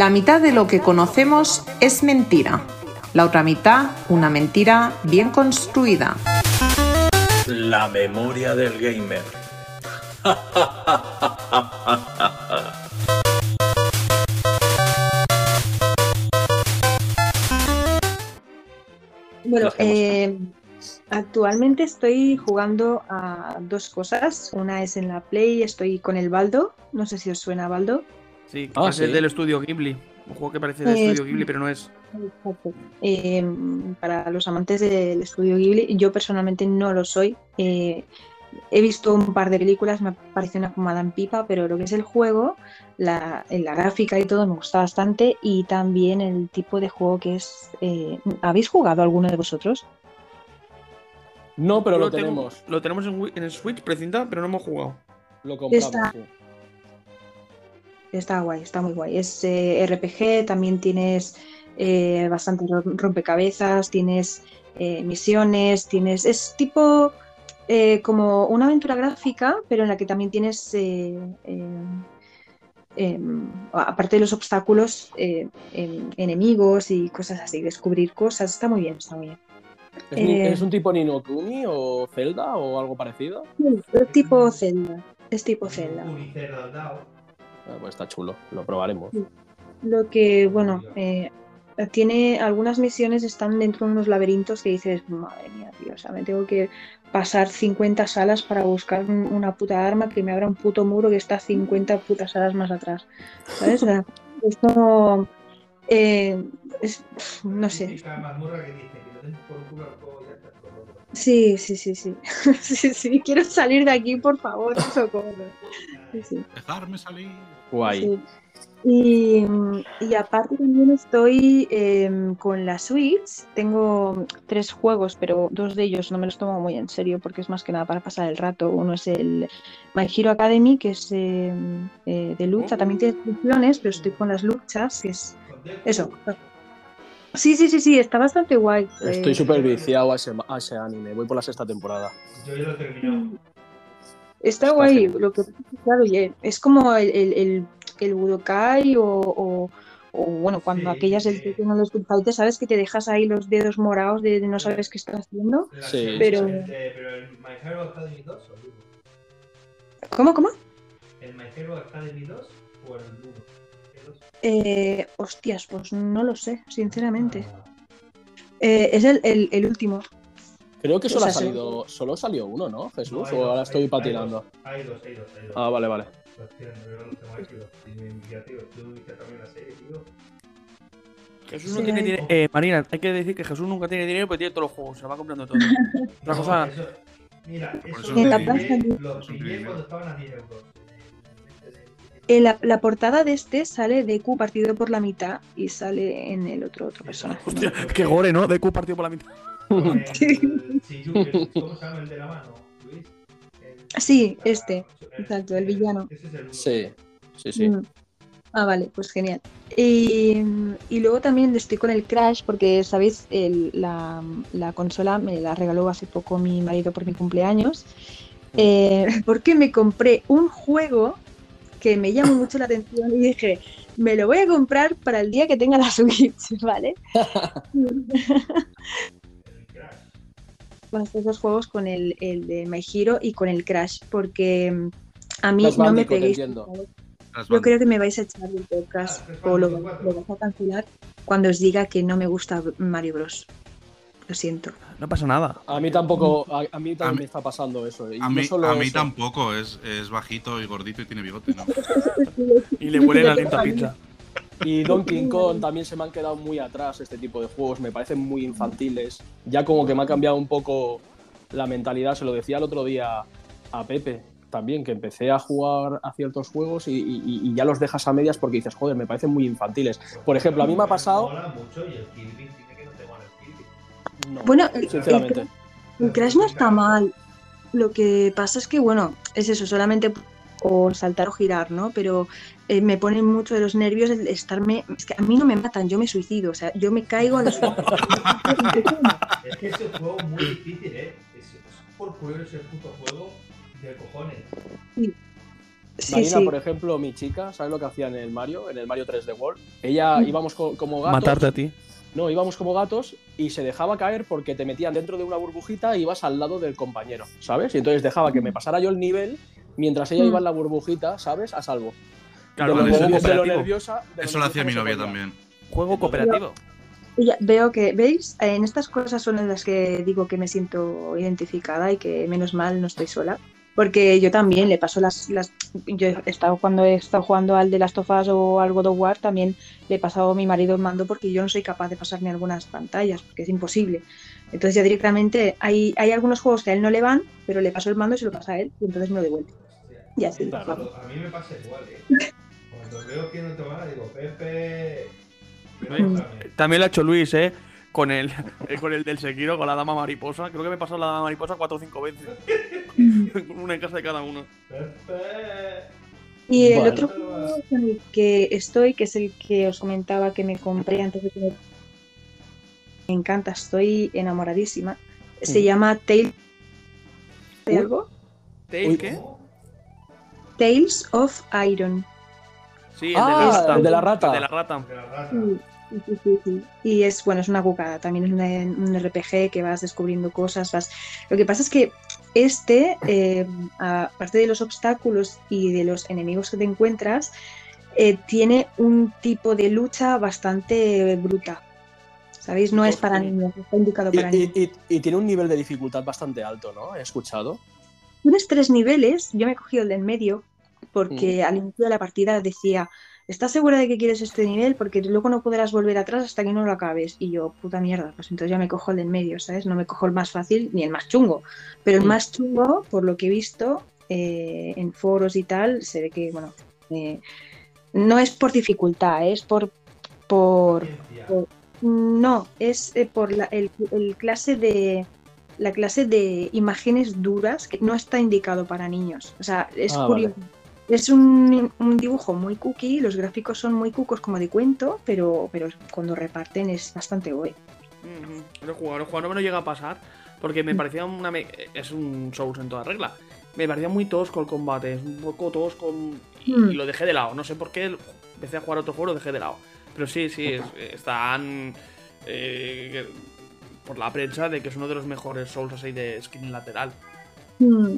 La mitad de lo que conocemos es mentira. La otra mitad, una mentira bien construida. La memoria del gamer. Bueno, eh, actualmente estoy jugando a dos cosas. Una es en la Play, estoy con el Baldo. No sé si os suena Baldo. Sí, ah, es el del estudio Ghibli. Un juego que parece del estudio Ghibli, pero no es. Eh, para los amantes del estudio Ghibli, yo personalmente no lo soy. Eh, he visto un par de películas, me parece una fumada en pipa, pero lo que es el juego, la, la gráfica y todo me gusta bastante y también el tipo de juego que es... Eh, ¿Habéis jugado alguno de vosotros? No, pero lo, tenemos. lo tenemos en, el Switch, precinta, pero no hemos jugado. Lo compramos. Está, guay, está muy guay. Es eh, RPG, también tienes eh, bastante rompecabezas, tienes misiones, tienes... Es tipo eh, como una aventura gráfica, pero en la que también tienes, eh, em, aparte de los obstáculos, eh, em, enemigos y cosas así, descubrir cosas. Está muy bien, está muy bien. ¿Es, un tipo Nino Kuni o Zelda o algo parecido? es tipo Zelda. Es tipo Zelda. Ah, pues está chulo, lo probaremos. Lo que, bueno, tiene algunas misiones están dentro de unos laberintos que dices, madre mía, tío, o sea, me tengo que pasar 50 salas para buscar una puta arma que me abra un puto muro que está 50 putas salas más atrás. ¿Sabes? esto eh, es, no sé. Sí, sí, sí, sí. sí, sí. Quiero salir de aquí, por favor, socorro. Dejarme salir. Guay. Y, aparte también estoy em, con la Switch. Tengo tres juegos, pero dos de ellos no me los tomo muy en serio porque es más que nada para pasar el rato. Uno es el My Hero Academy, que es em, eh, de lucha. También tiene funciones, pero estoy con las luchas, que es eso. Sí, sí, sí, sí, está bastante guay. Estoy eh, súper viciado a ese, anime. Voy por la sexta temporada. Yo ya lo he terminado. Está, guay. Lo que claro, es como el el Budokai o, bueno, cuando aquellas del que no los Fighter, sabes que te dejas ahí los dedos morados de, no sabes qué estás haciendo. Sí, pero... pero el My Hero Academy 2 o el 1? ¿Cómo, cómo? ¿El My Hero Academy 2 o el 1? Eh, hostias, pues no lo sé, sinceramente. Eh, es el, el, el, último. Creo que solo ha salido, solo salió uno, ¿no, Jesús? o ahora estoy patinando. Hay dos, hay dos, hay dos. Ah, vale, vale. Jesús no tiene dinero. Eh, Marina, hay que decir que Jesús nunca tiene dinero porque tiene todos los juegos, se va comprando todo. Otra cosa. mira, eso lo pillé cuando estaban a 10 euros. En la, la, portada de este sale Deku partido por la mitad y sale en el otro otro personaje. Hostia, qué gore, ¿no? Deku partido por la mitad. ¿Cómo se llama el de la mano? Luis. Sí, este, exacto, el villano. Sí, sí, sí. Mm. Ah, vale, pues genial. Y, luego también estoy con el Crash porque, ¿sabéis? la, consola me la regaló hace poco mi marido por mi cumpleaños. Eh, porque me compré un juego que me llamó mucho la atención y dije, me lo voy a comprar para el día que tenga la Switch, ¿vale? con estos dos juegos, con el, el, de My Hero y con el Crash, porque mm, a mí no me peguéis. Yo creo que me vais a echar del podcast ah, o lo, lo vais a cancelar cuando os diga que no me gusta Mario Bros. Lo siento. No pasa nada. A mí tampoco, a, mí también me está pasando eso. a mí, a mí tampoco, es, es, bajito y gordito y tiene bigote, ¿no? y le huele la lenta pizza. Y Donkey Kong también se me han quedado muy atrás este tipo de juegos, me parecen muy infantiles. Ya como que me ha cambiado un poco la mentalidad, se lo decía el otro día a Pepe también, que empecé a jugar a ciertos juegos y, ya los dejas a medias porque dices, joder, me parecen muy infantiles. Por ejemplo, a mí me ha pasado... No, bueno, sinceramente. El, Crash no está mal. Lo que pasa es que, bueno, es eso, solamente o saltar o girar, ¿no? Pero eh, me ponen mucho de los nervios el estarme. Es que a mí no me matan, yo me suicido, o sea, yo me caigo a los. es que es un juego muy difícil, ¿eh? Es, por curioso ese puto juego de cojones. Marina, por ejemplo, mi chica, ¿sabes lo que hacía en el Mario? En el Mario 3D World. Ella mm. íbamos como gatos. Matarte a ti. No, íbamos como gatos y se dejaba caer porque te metían dentro de una burbujita y ibas al lado del compañero, ¿sabes? Y entonces dejaba que me pasara yo el nivel mientras ella iba en la burbujita, ¿sabes? A salvo. Claro, de lo, nerviosa. Eso lo hacía mi novia también. Juego cooperativo. veo que, ¿veis? En estas cosas son en las que digo que me siento identificada y que menos mal no estoy sola. Porque yo también le paso las, las yo he estado cuando he estado jugando al de las tofas o al God of War, también le he pasado a mi marido el mando porque yo no soy capaz de pasarme algunas pantallas, porque es imposible. Entonces ya directamente hay, hay algunos juegos que a él no le van, pero le paso el mando y se lo pasa a él y entonces me lo devuelve. Y así. A mí me pasa igual, ¿eh? Cuando veo que no te va, digo, Pepe... También lo ha hecho Luis, ¿eh? Con el, eh, con el del Sekiro, con la dama mariposa. Creo que me he pasado la dama mariposa cuatro o cinco veces. Una en casa de cada uno. Y el otro juego con el que estoy, que es el que os comentaba que me compré antes de que me... encanta, estoy enamoradísima. Se llama Tales. ¿De algo? ¿Tales qué? Tales of Iron. Sí, el, ah, de, la rata. De la rata. Y es bueno, es una cucada, también es un RPG que vas descubriendo cosas. Vas... Lo que pasa es que este, eh, aparte de los obstáculos y de los enemigos que te encuentras, eh, tiene un tipo de lucha bastante bruta. ¿Sabéis? No es para niños, está indicado para niños. Y, tiene un nivel de dificultad bastante alto, ¿no? He escuchado. Tienes tres niveles, yo me he cogido el del medio, porque mm. al inicio de la partida decía ¿estás segura de que quieres este nivel? Porque luego no podrás volver atrás hasta que no lo acabes. Y yo, puta mierda, pues entonces ya me cojo el del medio, ¿sabes? No me cojo el más fácil ni el más chungo. Pero el mm. más chungo, por lo que he visto eh, en foros y tal, se ve que, bueno, eh, no es por dificultad, es por... por, no, es eh, por la, el, clase de la clase de imágenes duras que no está indicado para niños. O sea, es ah, curioso. Es un, dibujo muy cookie, los gráficos son muy cucos como de cuento, pero, pero cuando reparten es bastante guay. Lo he jugado, no me lo llega a pasar porque me mm. parecía una. Es un Souls en toda regla. Me parecía muy tosco el combate, es un poco tosco y, mm. lo dejé de lado. No sé por qué empecé a jugar otro juego, lo dejé de lado. Pero sí, sí, están. Eh, por la prensa de que es uno de los mejores Souls así de skin lateral. Mm.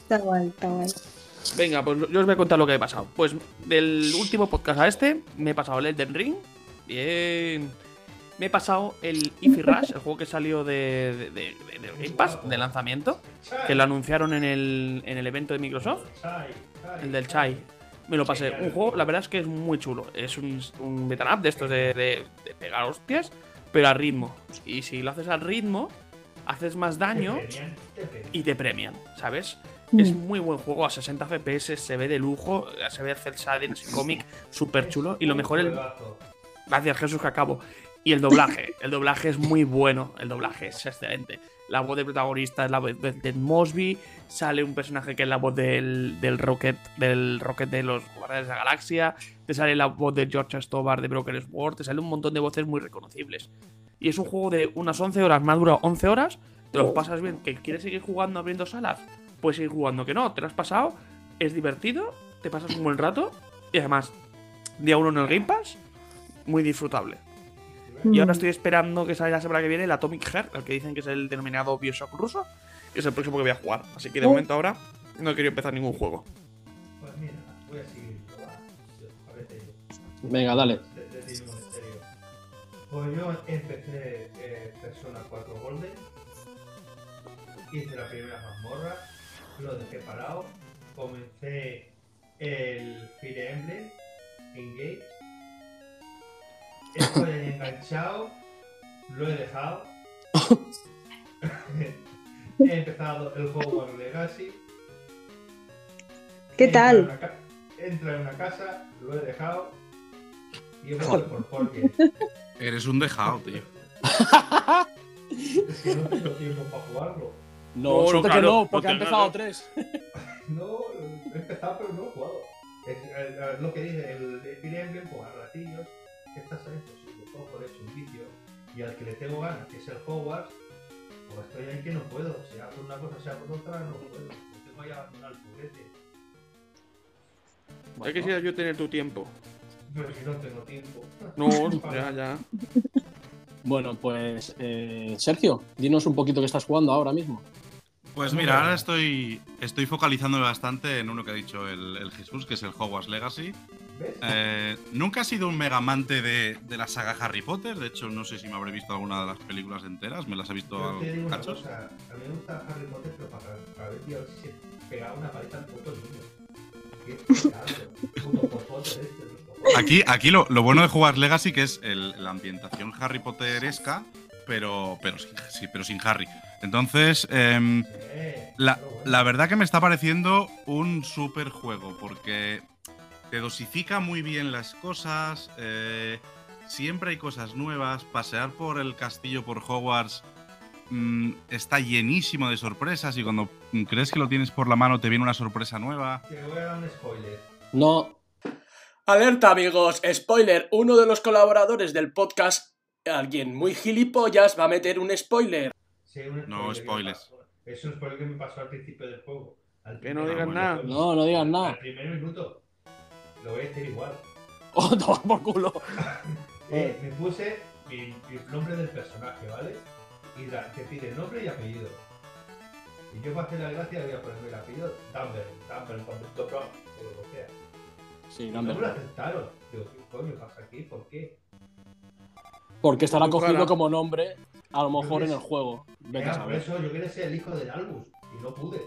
Está guay, está guay. Venga, pues yo os voy a contar lo que he pasado. Pues del último podcast a este, me he pasado el Elden Ring. Bien. Me he pasado el Ify Rush, el juego que salió de, de, Game Pass, de lanzamiento, que lo anunciaron en el, en el evento de Microsoft. El del Chai. Me lo pasé. Un juego, la verdad es que es muy chulo. Es un, un beat'em up de estos de, de, pegar hostias, pero a ritmo. Y si lo haces al ritmo, haces más daño y te premian, ¿sabes? Es mm. muy buen juego, a 60 FPS, se ve de lujo, se ve el shading, cómic súper chulo. Y lo mejor, el. Gracias, Jesús, que acabo. Y el doblaje, el doblaje es muy bueno, el doblaje es excelente. La voz del protagonista es la voz de Mosby, sale un personaje que es la voz del, del Rocket, del Rocket de los Guardianes de la Galaxia, te sale la voz de George Stobar de Broken Sword, te sale un montón de voces muy reconocibles. Y es un juego de unas 11 horas, más dura 11 horas, te lo pasas bien, que quieres seguir jugando abriendo salas, puedes seguir jugando, que no, te lo has pasado, es divertido, te pasas un buen rato y además, día uno en el Game Pass, muy disfrutable. Y ahora estoy esperando que salga la semana que viene el Atomic Heart, el que dicen que es el denominado Bioshock ruso, que es el próximo que voy a jugar. Así que de oh. momento ahora no he querido empezar ningún juego. Pues mira, voy a seguir. A ver, Venga, dale. Pues yo empecé eh, Persona 4 Golden hice la primera mazmorra, lo dejé parado, comencé el Fire Emblem Engage, estoy enganchado, lo he dejado, he empezado el juego War Legacy. ¿Qué tal? Entra en una casa, lo he dejado y he vuelto por porque. Eres un dejado, tío. es que no tengo tiempo para jugarlo. No, no, que no, porque ha empezado tres. no, he empezado, pero no he jugado. Es, lo que dice, el Fire Emblem, pues a ratillos, que estás ahí, pues si lo por hecho un vídeo, y al que le tengo ganas, que es el Hogwarts, pues estoy ahí que no puedo. Sea por una cosa, sea por otra, no puedo. No tengo ahí abandonar el juguete. Hay que ser yo tener tu tiempo. Pero si no tengo tiempo. No, ya, ya. Bueno, pues eh, Sergio, dinos un poquito qué estás jugando ahora mismo. Pues mira, ahora estoy, estoy focalizándome bastante en uno que ha dicho el, el Jesús, que es el Hogwarts Legacy. Eh, nunca he sido un mega amante de, de, la saga Harry Potter. De hecho, no sé si me habré visto alguna de las películas enteras. Me las he visto a cachos. Cosa, a mí me gusta Harry Potter, pero para, para ver tío, si se pegaba una paleta al puto niño. Aquí, aquí lo, lo, bueno de jugar Legacy que es el, la ambientación Harry Potteresca, pero, pero, sí, pero sin Harry. Entonces, eh, la, la, verdad que me está pareciendo un super juego, porque te dosifica muy bien las cosas, eh, siempre hay cosas nuevas, pasear por el castillo, por Hogwarts, mmm, está llenísimo de sorpresas y cuando crees que lo tienes por la mano te viene una sorpresa nueva. Te voy a dar un spoiler. No. Alerta amigos, spoiler, uno de los colaboradores del podcast, alguien muy gilipollas, va a meter un spoiler. Sí, un spoiler no, spoilers. Es un spoiler que me pasó al principio del juego. Al que no digan nada. No, no digan nada. Al primer minuto. Lo voy a decir igual. ¡Oh, toma por culo! eh, me puse mi, mi, nombre del personaje, ¿vale? Y la, te pide nombre y apellido. Y yo para hacer la gracia voy a ponerme el apellido Dumber, Dumber, con esto pro, o lo que sea. Sí, y no me lo aceptaron. Digo, ¿qué coño pasa aquí? ¿Por qué? Porque estará cogido como nombre, a lo mejor en el juego. Vete a por eso yo quería ser el hijo del Albus y no pude.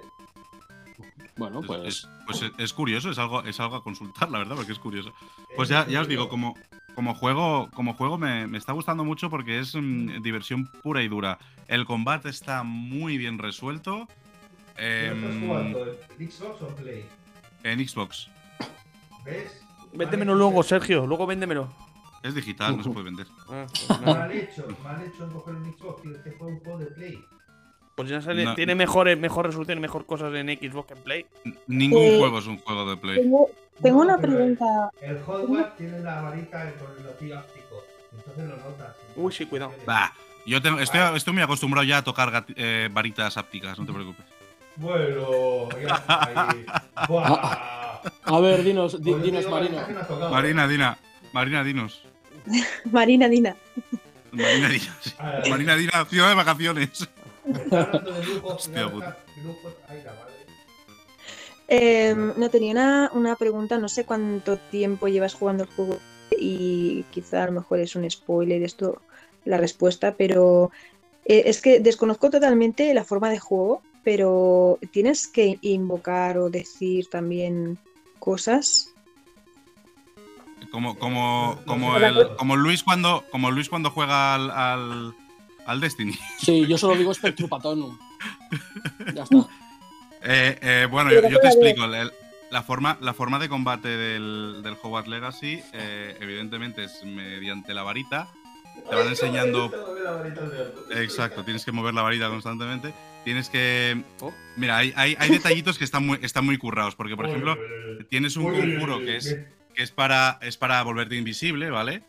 Bueno, pues. Es, pues es, es, curioso, es algo, es algo a consultar, la verdad, porque es curioso. Pues ya, ya os digo, como, como juego, como juego me, me está gustando mucho porque es mmm, diversión pura y dura. El combate está muy bien resuelto. Eh, ¿Estás jugando en Xbox o Play? En Xbox. ¿Ves? Véndemelo luego, Sergio, luego véndemelo. Es digital, no se puede vender. Ah, pues mal hecho, mal hecho en coger un Xbox, tío. Este fue un juego de Play. Pues ya sale, no, tiene mejor, mejor resolución y mejor cosas en Xbox que en Play. Ningún eh, juego es un juego de Play. Tengo, tengo no, una pregunta. El, el tiene la varita con el lotí óptico. Entonces lo notas. Uy, sí, cuidado. Bah, yo tengo, estoy, estoy, muy acostumbrado ya a tocar eh, varitas ápticas, no te preocupes. Bueno, ya está ahí. a, a ver, dinos, di, Pues dinos Marina. Tocado, Marina, Dina. Marina, dinos. Marina, Dina. Marina, dinos. Marina, Dina, ciudad de vacaciones. Hostia, eh, no tenía una, una, pregunta, no sé cuánto tiempo llevas jugando el juego y quizá a lo mejor es un spoiler esto la respuesta, pero eh, es que desconozco totalmente la forma de juego, pero tienes que invocar o decir también cosas. Como, como, como, el, como Luis cuando como Luis cuando juega al, al al Destiny. Sí, yo solo digo Spectrum Patronum. Ya está. Eh, eh, bueno, yo, yo, te explico. El, la, forma, la forma de combate del, del Hogwarts Legacy, eh, evidentemente, es mediante la varita. Te van enseñando. Exacto, tienes que mover la varita constantemente. Tienes que. Mira, hay, hay, hay detallitos que están muy, están muy currados. Porque, por ejemplo, tienes un conjuro que es, que es, para, es para volverte invisible, ¿vale?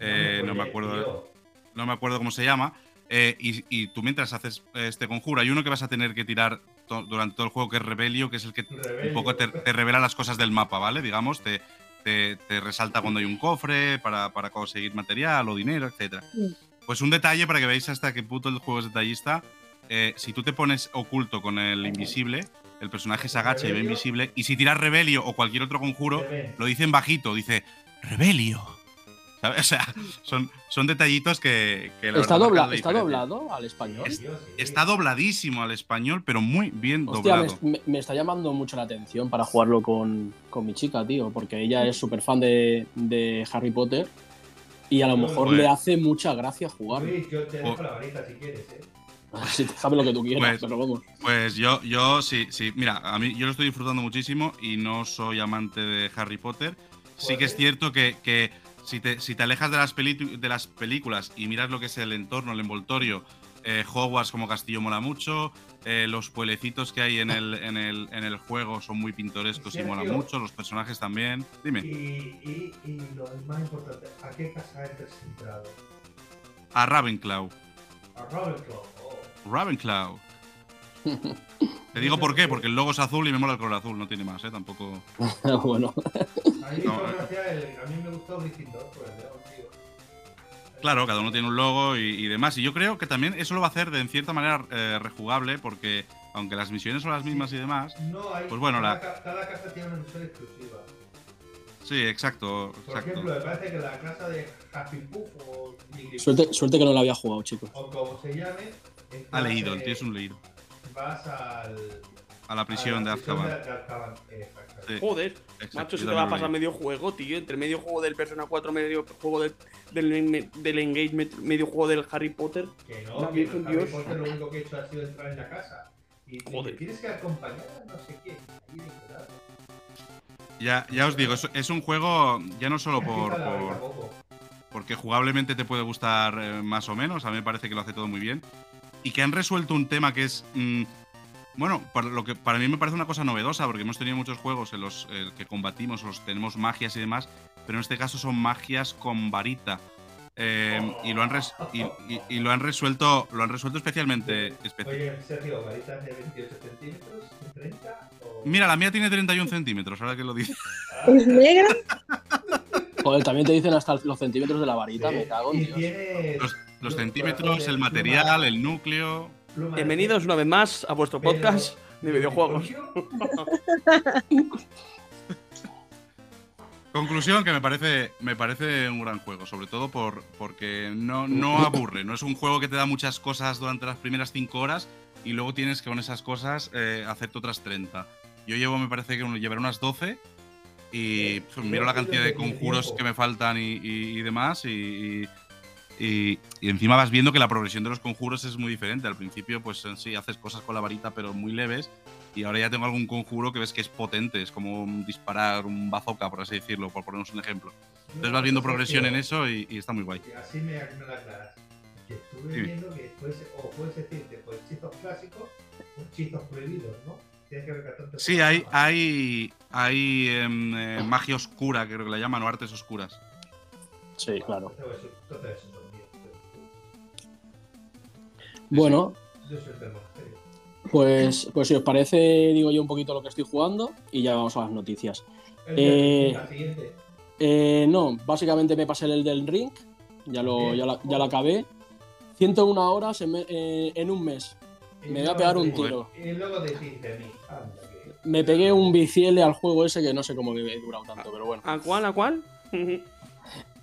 Eh, no me acuerdo. No me acuerdo cómo se llama. Eh, y, y, tú mientras haces este conjuro, hay uno que vas a tener que tirar to durante todo el juego, que es Rebelio, que es el que Rebelio. un poco te, te, revela las cosas del mapa, ¿vale? Digamos, te, te, te resalta cuando hay un cofre para, para conseguir material o dinero, etc. Sí. Pues un detalle para que veáis hasta qué punto el juego es detallista. Eh, si tú te pones oculto con el invisible, el personaje se agacha y ve invisible, y si tiras Rebelio o cualquier otro conjuro, lo dicen bajito, dice Rebelio. ¿sabes? O sea, son, son detallitos que. que ¿Está, dobla, ¿Está doblado al español? Es, está dobladísimo al español, pero muy bien Hostia, doblado. Me, me, está llamando mucho la atención para jugarlo con, con mi chica, tío, porque ella es súper fan de, de, Harry Potter y a lo mejor pues, le hace mucha gracia jugar. Yo te dejo la varita si quieres, ¿eh? Sí, déjame lo que tú quieras, pues, pero vamos. Pues yo, yo sí, sí. Mira, a mí yo lo estoy disfrutando muchísimo y no soy amante de Harry Potter. Sí que es cierto que, que si te, si te alejas de las, de las, películas y miras lo que es el entorno, el envoltorio, eh, Hogwarts como castillo mola mucho, eh, los pueblecitos que hay en el, en, el, en el juego son muy pintorescos y mola mucho, los personajes también. Dime. Y, y, y lo más importante, ¿a qué casa has entrado? A Ravenclaw. A Ravenclaw. Ravenclaw. Te digo por qué, porque el logo es azul y me mola el color azul, no tiene más, ¿eh? Tampoco. bueno. A mí, a mí me gustó distinto, pues, Claro, cada uno tiene un logo y, demás. Y yo creo que también eso lo va a hacer de en cierta manera eh, rejugable, porque aunque las misiones son las mismas y demás, no hay, pues bueno, cada, la... cada casa tiene una misión exclusiva. Sí, exacto. Por ejemplo, me parece que la casa de Happy Puff o suerte, suerte que no la había jugado, chicos. O como se llame. Ha leído, el tío es un leído. Vas al. A la prisión, de Azkaban. Joder, macho, se te va a pasar medio juego, tío. Entre medio juego del Persona 4, medio juego del, del, del Engagement, medio juego del Harry Potter. Que no, que Harry Potter lo único que he hecho ha sido entrar en la casa. Y Joder. tienes que acompañar a no sé qué. Ya, ya os digo, es, es, un juego ya no solo por, por porque jugablemente te puede gustar eh, más o menos, a mí me parece que lo hace todo muy bien, y que han resuelto un tema que es mm, bueno, para, lo que para mí me parece una cosa novedosa, porque hemos tenido muchos juegos en los que combatimos, los tenemos magias y demás, pero en este caso son magias con varita. Eh, y, lo han y, lo han resuelto lo han resuelto especialmente Oye, Sergio, ¿varitas de 28 centímetros? ¿De 30? Mira, la mía tiene 31 centímetros, ahora que lo dices. ¿Es negra? Joder, también te dicen hasta los centímetros de la varita, me cago en Dios. los centímetros, el material, el núcleo. Bienvenidos una vez más a vuestro podcast de videojuegos. Conclusión que me parece, me parece un gran juego, sobre todo por, porque no, no aburre, no es un juego que te da muchas cosas durante las primeras 5 horas y luego tienes que con esas cosas eh, hacerte otras 30. Yo llevo, me parece que llevaré unas 12 y pues, miro la cantidad de conjuros que me faltan y, demás y, y, encima vas viendo que la progresión de los conjuros es muy diferente. Al principio, pues sí, haces cosas con la varita, pero muy leves. Y ahora ya tengo algún conjuro que ves que es potente, es como disparar un bazooka, por así decirlo, por ponernos un ejemplo. Entonces vas viendo progresión en eso y, está muy guay. Así me, me la aclaras. Que estuve viendo que puedes, o puedes decirte, pues hechizos clásicos o hechizos prohibidos, ¿no? Sí, hay, hay, hay em, eh, magia oscura, creo que la llaman, o artes oscuras. Sí, claro. Bueno, pues, pues si os parece, digo yo un poquito lo que estoy jugando y ya vamos a las noticias. Eh, eh, no, básicamente me pasé el del Ring, ya lo, ya, la, ya lo acabé. 101 horas en, eh, en un mes. Me voy a pegar un tiro. Me pegué un biciele al juego ese que no sé cómo he durado tanto, pero bueno. ¿A cuál? ¿A cuál?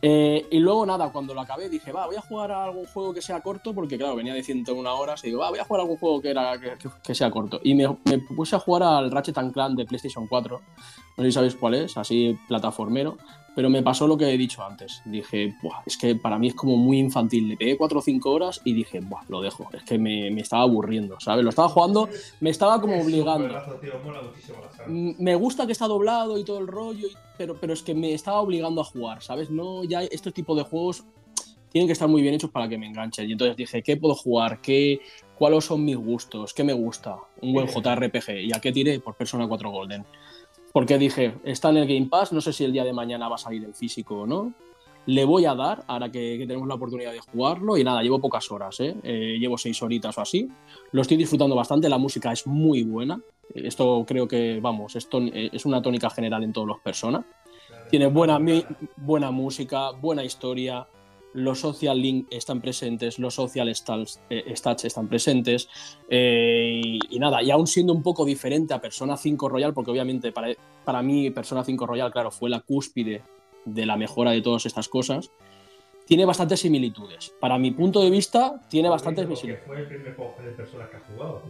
Eh, y luego nada, cuando lo acabé dije, va, voy a jugar a algún juego que sea corto, porque claro, venía de 101 horas y digo, va, voy a jugar a algún juego que, era, que, sea corto. Y me, puse a jugar al Ratchet Clank de PlayStation 4, no sé si sabéis cuál es, así plataformero, pero me pasó lo que he dicho antes. Dije, Buah, es que para mí es como muy infantil. Le pegué 4 o 5 horas y dije, Buah, lo dejo. Es que me, me, estaba aburriendo, ¿sabes? Lo estaba jugando, me estaba como obligando. Me gusta que está doblado y todo el rollo, pero, pero es que me estaba obligando a jugar, ¿sabes? No, ya este tipo de juegos tienen que estar muy bien hechos para que me enganchen. Y entonces dije, ¿qué puedo jugar? ¿Qué, ¿Cuáles son mis gustos? ¿Qué me gusta? Un buen JRPG. ¿Y a qué tiré? Por Persona 4 Golden. Porque dije, está en el Game Pass, no sé si el día de mañana va a salir en físico o no. Le voy a dar, ahora que, tenemos la oportunidad de jugarlo, y nada, llevo pocas horas, ¿eh? ¿eh? llevo seis horitas o así. Lo estoy disfrutando bastante, la música es muy buena. Esto creo que, vamos, esto es una tónica general en todos los personas. Tiene buena, buena música, buena historia, los social link están presentes, los social stats, eh, están presentes, eh, y, nada, y aún siendo un poco diferente a Persona 5 Royal, porque obviamente para, para mí Persona 5 Royal, claro, fue la cúspide de la mejora de todas estas cosas, tiene bastantes similitudes. Para mi punto de vista, tiene bastantes similitudes. Fue el primer juego de personas que ha jugado.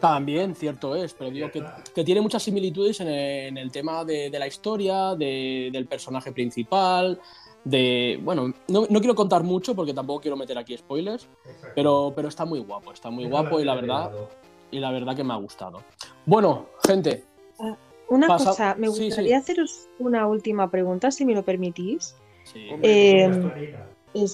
También, cierto es, pero digo que, que, tiene muchas similitudes en el, tema de, la historia, del personaje principal, de. Bueno, no, quiero contar mucho porque tampoco quiero meter aquí spoilers, pero, pero está muy guapo, está muy guapo y la verdad. Y la verdad que me ha gustado. Bueno, gente. Ah, una cosa, me gustaría haceros una última pregunta, si me lo permitís. Eh,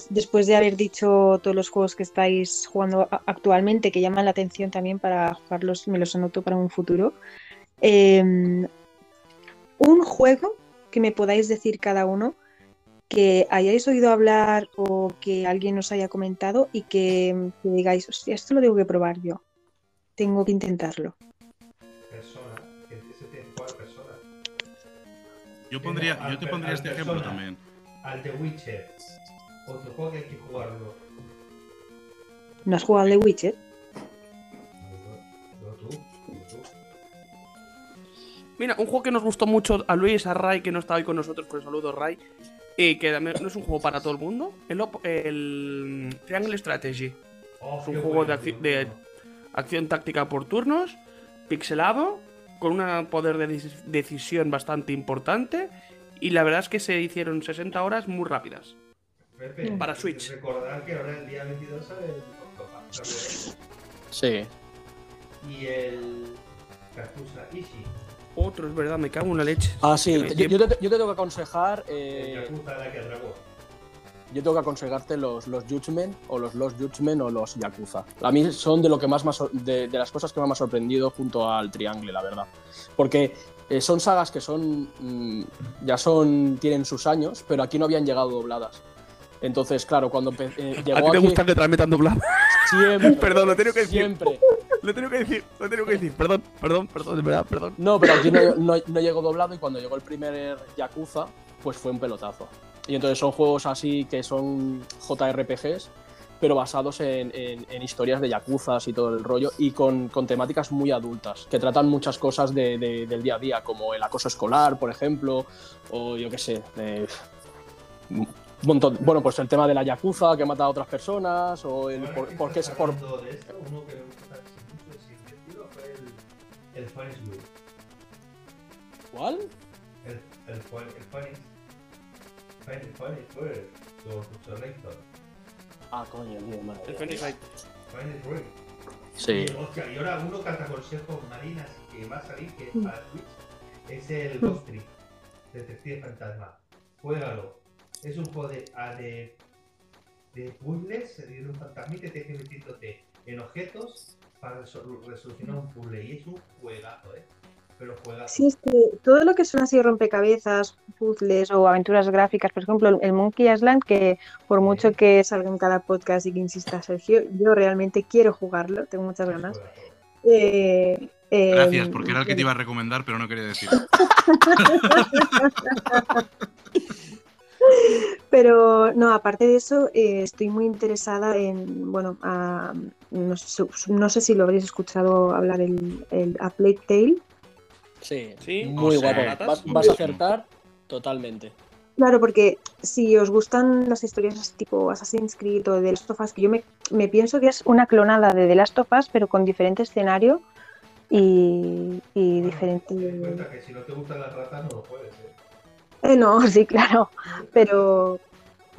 después de haber dicho todos los juegos que estáis jugando actualmente, que llaman la atención también para jugarlos, me los anoto para un futuro. Em, un juego que me podáis decir cada uno que hayáis oído hablar o que alguien os haya comentado y que, digáis, hostia, esto lo tengo que probar yo. tengo que intentarlo. Persona, ese. Yo, pondría, yo te pondría este ejemplo también. Al The Witcher. Otro juego que hay que jugarlo. ¿No has jugado al The Witcher? Mira, un juego que nos gustó mucho a Luis, a Ray, que no está hoy con nosotros, por saludo Ray, y que no es un juego para todo el mundo, el, el Triangle Strategy. Oh, es un juego de, de, acción táctica por turnos, pixelado, con un poder de decisión bastante importante, y la verdad es que se hicieron 60 horas muy rápidas. Pepe, para Switch. Recordar que ahora el día 22 sale el Octopath. Sí. Y el Yakuza Ishi. Otro, es verdad, me cago en la leche. Ah, sí, yo, yo, te, yo te, tengo que aconsejar. Eh. Yo tengo que aconsejarte los, los Judgment o los Lost Judgment o los Yakuza. A mí son de lo que más, más de, de, las cosas que me han sorprendido junto al Triangle, la verdad. Porque eh, son sagas que son mmm, ya son tienen sus años, pero aquí no habían llegado dobladas. Entonces, claro, cuando eh, llegó ¿A ti te aquí, gusta que metan dobladas? Siempre. perdón, lo tengo que decir. Siempre. Lo tengo que decir, lo tengo que decir. Perdón, perdón, perdón, de verdad, perdón. No, pero aquí no, no, no llegó doblado y cuando llegó el primer Yakuza, pues fue un pelotazo. Y entonces son juegos así que son JRPGs, pero basados en, en, en historias de yakuzas y todo el rollo, y con, con temáticas muy adultas, que tratan muchas cosas de, de, del día a día, como el acoso escolar, por ejemplo, o yo qué sé, eh, montón, bueno, pues el tema de la yakuza que mata a otras personas, o el por, que por qué es por... hablando de esto, uno que me gusta mucho ese estilo fue el, el Wheel. ¿Cuál? El, el, el. Los Selector. Ah, coño, tío, madre. El. Funny Wheel. Sí. Y, hostia, y ahora uno que te aconsejo marinas que va a salir, que es Mm. para Twitch, es el Ghost Trick, Detective Fantasma. Juégalo. Es un juego de, ah, de, de puzzles, se dice un fantasmita te tienes que metiéndote en objetos para resol- resolucionar un puzzle. Y es un juegazo, ¿eh? Pero juegazo. Sí, es que todo lo que son así rompecabezas, puzzles o aventuras gráficas, por ejemplo, el- el Monkey Island, que por mucho que salga en cada podcast y que insista Sergio, yo realmente quiero jugarlo, tengo muchas ganas. Eh, eh, Gracias, porque era el que te iba a recomendar, pero no quería decir. Pero no, aparte de eso, eh, estoy muy interesada en, bueno, a- no, sé, no sé si lo habréis escuchado hablar el, el A Plague Tale. Sí, Sí, muy o sea, guapo. Vas, vas a acertar totalmente. Claro, porque si os gustan las historias tipo Assassin's Creed o de The Last of Us, que yo me, me pienso que es una clonada de The Last of Us, pero con diferente escenario y, y diferente... Ten en cuenta que si no te gustan las ratas, no lo puedes, ¿eh? Eh, no, sí, claro, pero,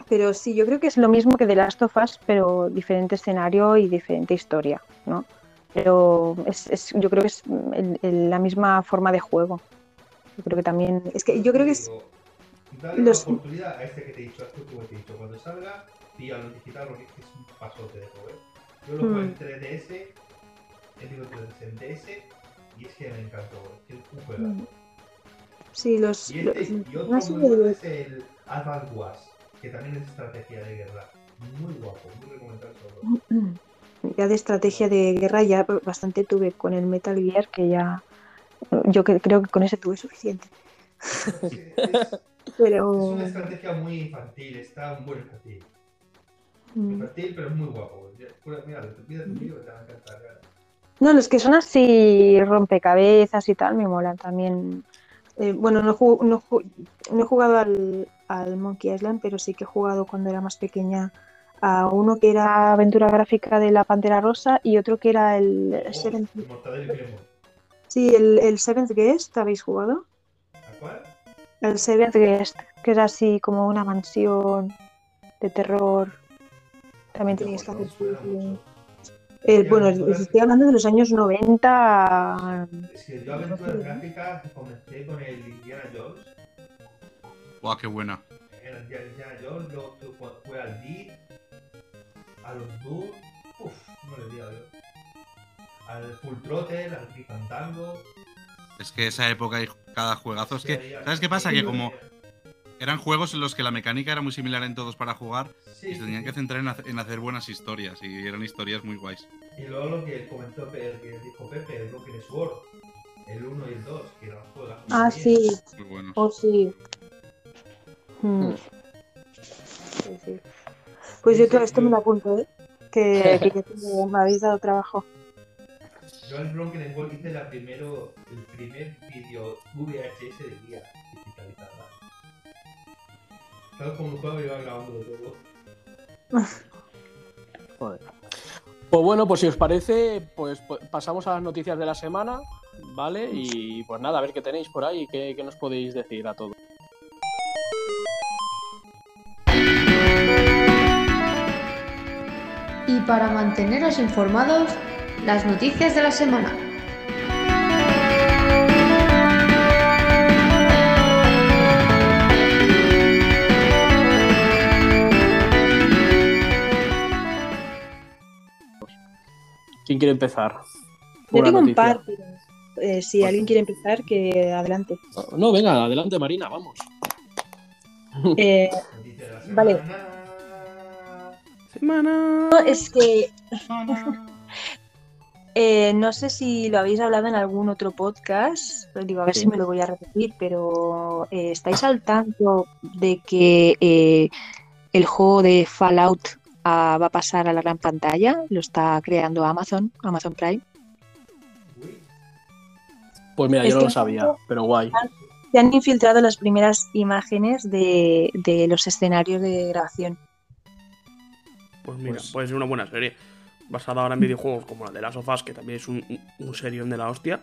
pero sí, yo creo que es lo mismo que The Last of Us, pero diferente escenario y diferente historia, ¿no? Pero es, es- yo creo que es el- el- la misma forma de juego. Yo creo que también... Es que yo creo que es... Dale los- una oportunidad a este que te he dicho, a este que te he dicho. Cuando salga, píllalo en digital porque es un pasote de juego, ¿eh? Yo lo jugué en Mm. 3DS, he digo 3DS en DS, y es que me encantó, es un juegazo. Sí, los... Y, los- este, y no otro muy bueno es el Advance Wars, que también es estrategia de guerra. Muy guapo, muy recomendable. Ya de estrategia de guerra ya bastante tuve con el Metal Gear, que ya... Yo que- creo que con ese tuve suficiente. Sí, es, Pero... es una estrategia muy infantil, está un buen infantil. mm. Infantil, pero es muy guapo. Mira, mira tu vídeo que te va a encantar. No, los que son así rompecabezas y tal me molan también. Eh, bueno, no, ju- no, ju- no he jugado al, al Monkey Island, pero sí que he jugado cuando era más pequeña a uno que era aventura gráfica de la Pantera Rosa y otro que era el Oh, Seventh, el sí, el, el Seventh Guest, ¿habéis jugado? ¿A cuál? El Seventh Guest, que era así como una mansión de terror. También tenías que hacer. Eh, bueno, aventuras- estoy hablando de los años 90. Es que yo aventuras gráficas comencé con el Indiana Jones. Guau, qué buena. El Indiana Jones, luego fue al Deed, a los Doom, uff, no le digo yo. Al Full Throttle, al Fandango. Es que esa época y cada juegazo. Es que, ¿sabes qué pasa? Que como eran juegos en los que la mecánica era muy similar en todos para jugar y se tenían que centrar en, hacer buenas historias y eran historias muy guays. Y luego lo que comentó el que dijo Pepe, el Broken Sword, el 1 y el 2, que eran juegos. Ah, sí. Muy buenos. Oh, sí. Hmm. sí, sí. Pues yo todo esto me lo apunto, ¿eh? Que, que, que me habéis dado trabajo. Yo al Broken Sword hice la primero, el primer vídeo VHS de guía. Tal como el juego iba grabando todo. Joder. Pues bueno, pues si os parece, pues pasamos a las noticias de la semana, ¿vale? Y pues nada, a ver qué tenéis por ahí, qué, qué nos podéis decir a todos. Y para manteneros informados, las noticias de la semana. ¿Quién quiere empezar? Yo tengo un par, pero eh, si alguien quiere empezar, que adelante. No, venga, adelante Marina, vamos. Eh, vale. Semana. No, es que. Eh, no sé si lo habéis hablado en algún otro podcast, digo, a ver si me lo voy a repetir, pero ¿estáis al tanto de que el juego de Fallout va a pasar a la gran pantalla, lo está creando Amazon, Amazon Prime. Pues mira, yo no lo sabía, pero guay. Se han infiltrado las primeras imágenes de, los escenarios de grabación. Pues mira, pues puede ser una buena serie. Basada ahora en videojuegos como la de Last of Us, que también es un, un serión de la hostia.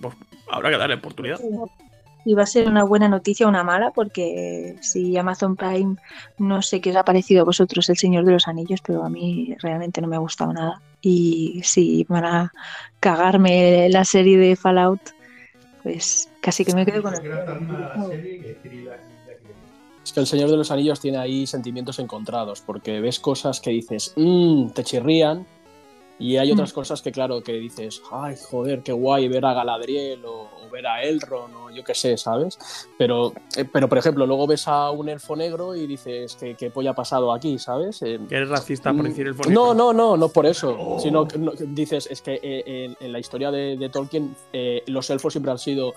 Pues habrá que darle oportunidad y va a ser una buena noticia o una mala, porque si Amazon Prime, no sé qué os ha parecido a vosotros El Señor de los Anillos, pero a mí realmente no me ha gustado nada. Y si van a cagarme la serie de Fallout, pues casi que me quedo con el... Es que El Señor de los Anillos tiene ahí sentimientos encontrados, porque ves cosas que dices, mmm, te chirrían, y hay otras mm. cosas que, claro, que dices, ay, joder, qué guay ver a Galadriel o, ver a Elrond o yo qué sé, ¿sabes? Pero, eh, pero, por ejemplo, luego ves a un elfo negro y dices, ¿qué, qué polla ha pasado aquí, ¿sabes? Eh, ¿Que eres racista por mm, decir elfo negro? No, no, no, no por eso. Oh. Sino que dices, es que eh, en, la historia de, Tolkien los elfos siempre han sido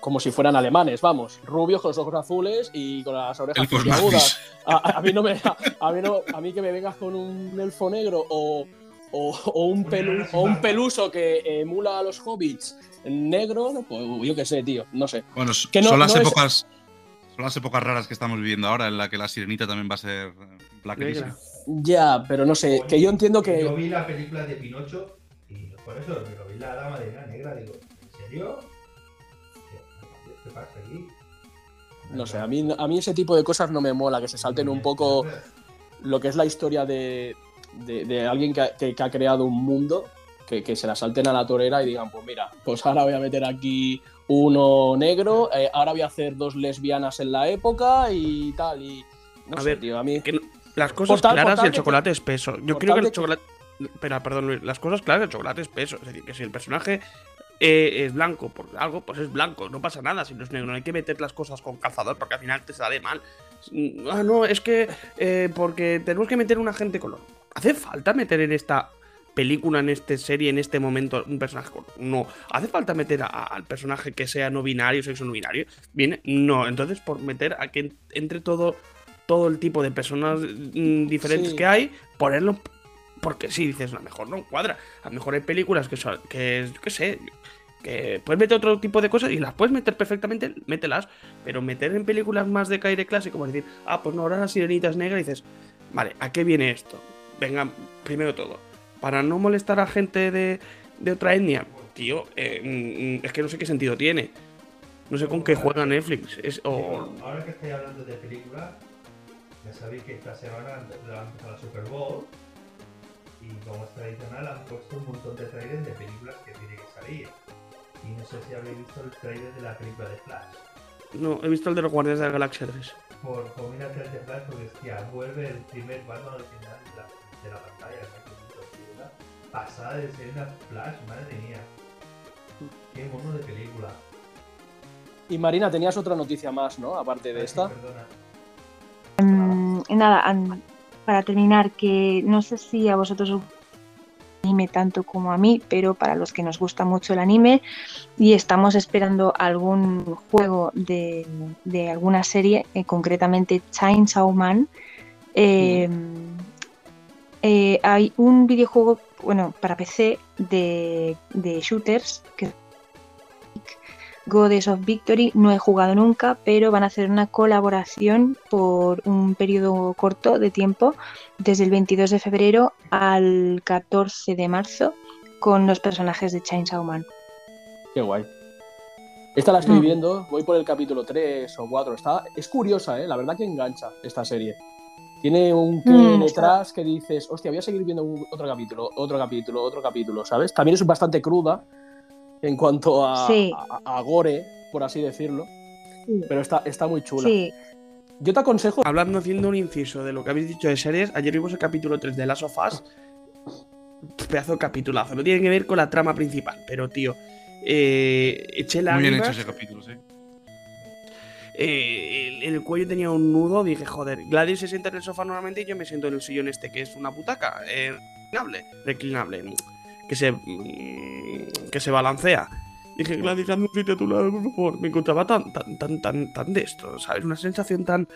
como si fueran alemanes, vamos, rubios con los ojos azules y con las orejas agudas. A, a, mí no me, a, mí no, a mí que me vengas con un elfo negro o o, un, o un peluso que emula a los hobbits negro, pues yo qué sé, tío, no sé. Bueno, son las épocas. Son las épocas raras que estamos viviendo ahora, en la que la sirenita también va a ser Black Ya, pero no sé, que yo entiendo que. Yo vi la película de Pinocho y por eso lo vi la dama de la negra, digo, ¿en serio? ¿Qué pasa aquí? No sé, a mí, a mí ese tipo de cosas no me mola, que se salten un poco lo que es la historia de, de, alguien que, ha creado un mundo, que, se la salten a la torera y digan, pues mira, pues ahora voy a meter aquí uno negro, eh, ahora voy a hacer dos lesbianas en la época y tal. Y no a sé, ver, tío, a mí. las cosas claras y el chocolate espeso. Yo creo que el chocolate. Pero, perdón, las cosas claras, el chocolate espeso. Es decir, que si el personaje eh, es blanco por algo, pues es blanco, no pasa nada si no es negro. No hay que meter las cosas con calzador porque al final te sale mal. Ah, no, es que eh, porque tenemos que meter un agente color. ¿Hace falta meter en esta película, en esta serie, en este momento, un personaje No. ¿Hace falta meter al personaje que sea no binario, sexo no binario? Viene, no. Entonces, por meter a que entre todo, todo el tipo de personas mm, diferentes que hay, ponerlo. Porque sí, dices, a lo mejor no cuadra. A lo mejor hay películas que son, que, yo qué sé, que puedes meter otro tipo de cosas y las puedes meter perfectamente, mételas, pero meter en películas más de caire clásico, como decir, ah, pues no, ahora la sirenita es negra y dices, vale, ¿a qué viene esto? venga, primero todo, para no molestar a gente de, otra etnia, tío, eh, mm, es que no sé qué sentido tiene. No sé con qué juega Netflix. Es, Ahora que estoy hablando de películas, ya sabéis que esta semana vamos a la Super Bowl y como es tradicional han puesto un montón de trailers de películas que tienen que salir. Y no sé si habéis visto el trailer de la película de Flash. No, he visto el de los Guardias de la Galaxia 3. Por, por mira el de Flash porque hostia, vuelve el primer Batman original de la pantalla, ¿no? Una pasada de ser una flash, madre mía. Qué mono de película. Y Marina, tenías otra noticia más, ¿no? Aparte de esta. Mm, nada, para terminar, que no sé si a vosotros os anime tanto como a mí, pero para los que nos gusta mucho el anime y estamos esperando algún juego de, alguna serie, eh, concretamente Chainsaw Man, eh, eh, hay un videojuego, bueno, para PC de, de shooters que Goddess of Victory no he jugado nunca, pero van a hacer una colaboración por un periodo corto de tiempo, desde el 22 de febrero al 14 de marzo, con los personajes de Chainsaw Man. Qué guay. Esta la estoy Mm. viendo, voy por el capítulo 3 o 4. Está, es curiosa, ¿eh? la verdad que engancha esta serie. Tiene un qué Mm, detrás que dices, hostia, voy a seguir viendo otro capítulo, otro capítulo, otro capítulo, ¿sabes? También es bastante cruda en cuanto a, Sí. a- a gore, por así decirlo. Sí. Pero está, está muy chula. Sí, Yo te aconsejo. Hablando, haciendo un inciso de lo que habéis dicho de series, ayer vimos el capítulo 3 de Last of Us. Pedazo de capitulazo. No tiene que ver con la trama principal, pero tío. Eh, eché Muy bien hecho ese capítulo, sí. eh, el- en el cuello tenía un nudo, dije, joder, Gladys se sienta en el sofá normalmente y yo me siento en el sillón este, que es una butaca, eh, reclinable, reclinable, que se, que se balancea. Dije, Gladys, hazme un sitio a tu lado, por favor. Me encontraba tan, tan, tan, tan, tan de esto, ¿sabes? Una sensación tan...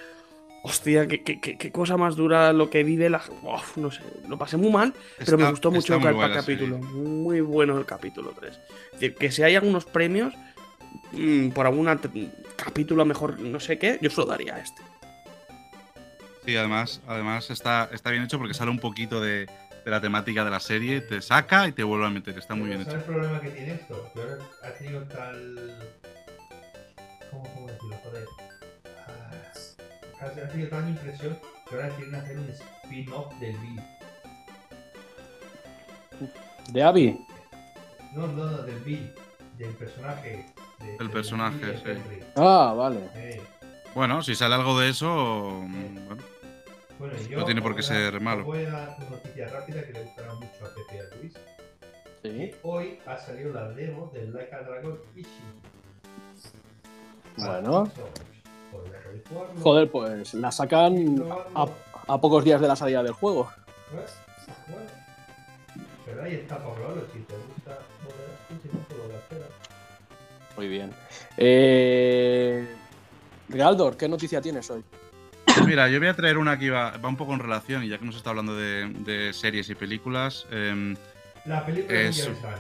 Hostia, qué, qué- qué- qué cosa más dura lo que vive la... Uf, no sé, lo pasé muy mal, pero me gustó mucho el buena capítulo. Muy bueno el capítulo 3. Es decir, que si hay algunos premios mm, por algún capítulo mejor, no sé qué, yo se lo daría a este. Sí, además, además está, está bien hecho porque sale un poquito de, de la temática de la serie, te saca y te vuelve a meter. Está muy bien ¿Sabes hecho. el problema que tiene esto? Que ahora ha tenido tal. ¿Cómo, cómo decirlo? Joder. Ah, ha tenido tal impresión que ahora quieren hacer un spin-off del Bill. ¿De Abby? No, no, no, del Bill. Del personaje. de- El del personaje, Bill sí. Henry. Ah, vale. Eh, Bueno, si sale algo de eso, mm, bueno, Bueno, yo no tiene por qué ser malo. Voy a dar una noticia rápida que le gustará mucho a Pepe y a Luis. Sí. Hoy ha salido la demo del Like a Dragon Ishi. Bueno. Joder, pues la sacan a, a pocos días de la salida del juego. Bueno, bueno. Pero ahí está para probarlo. Si te gusta. Muy bien. Eh... Galdor, ¿qué noticia tienes hoy? Pues mira, yo voy a traer una que va, va un poco en relación, y ya que hemos estado hablando de, de series y películas, em, La película de es, Universal.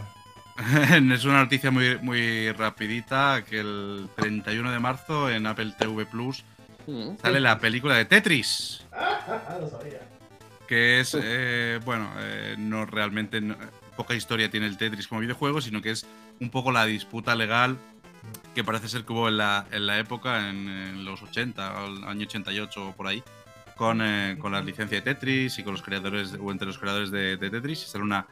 es una noticia muy, muy rapidita, que el 31 de marzo en Apple TV Plus sale la película de Tetris, lo sabía. que es, eh, bueno, eh, no realmente, no- poca historia tiene el Tetris como videojuego, sino que es un poco la disputa legal que parece ser que hubo en la, en la época, en, en los 80, o el año 88 o por ahí, con, eh, con la licencia de Tetris y con los creadores, o entre los creadores de, de Tetris, y sale una,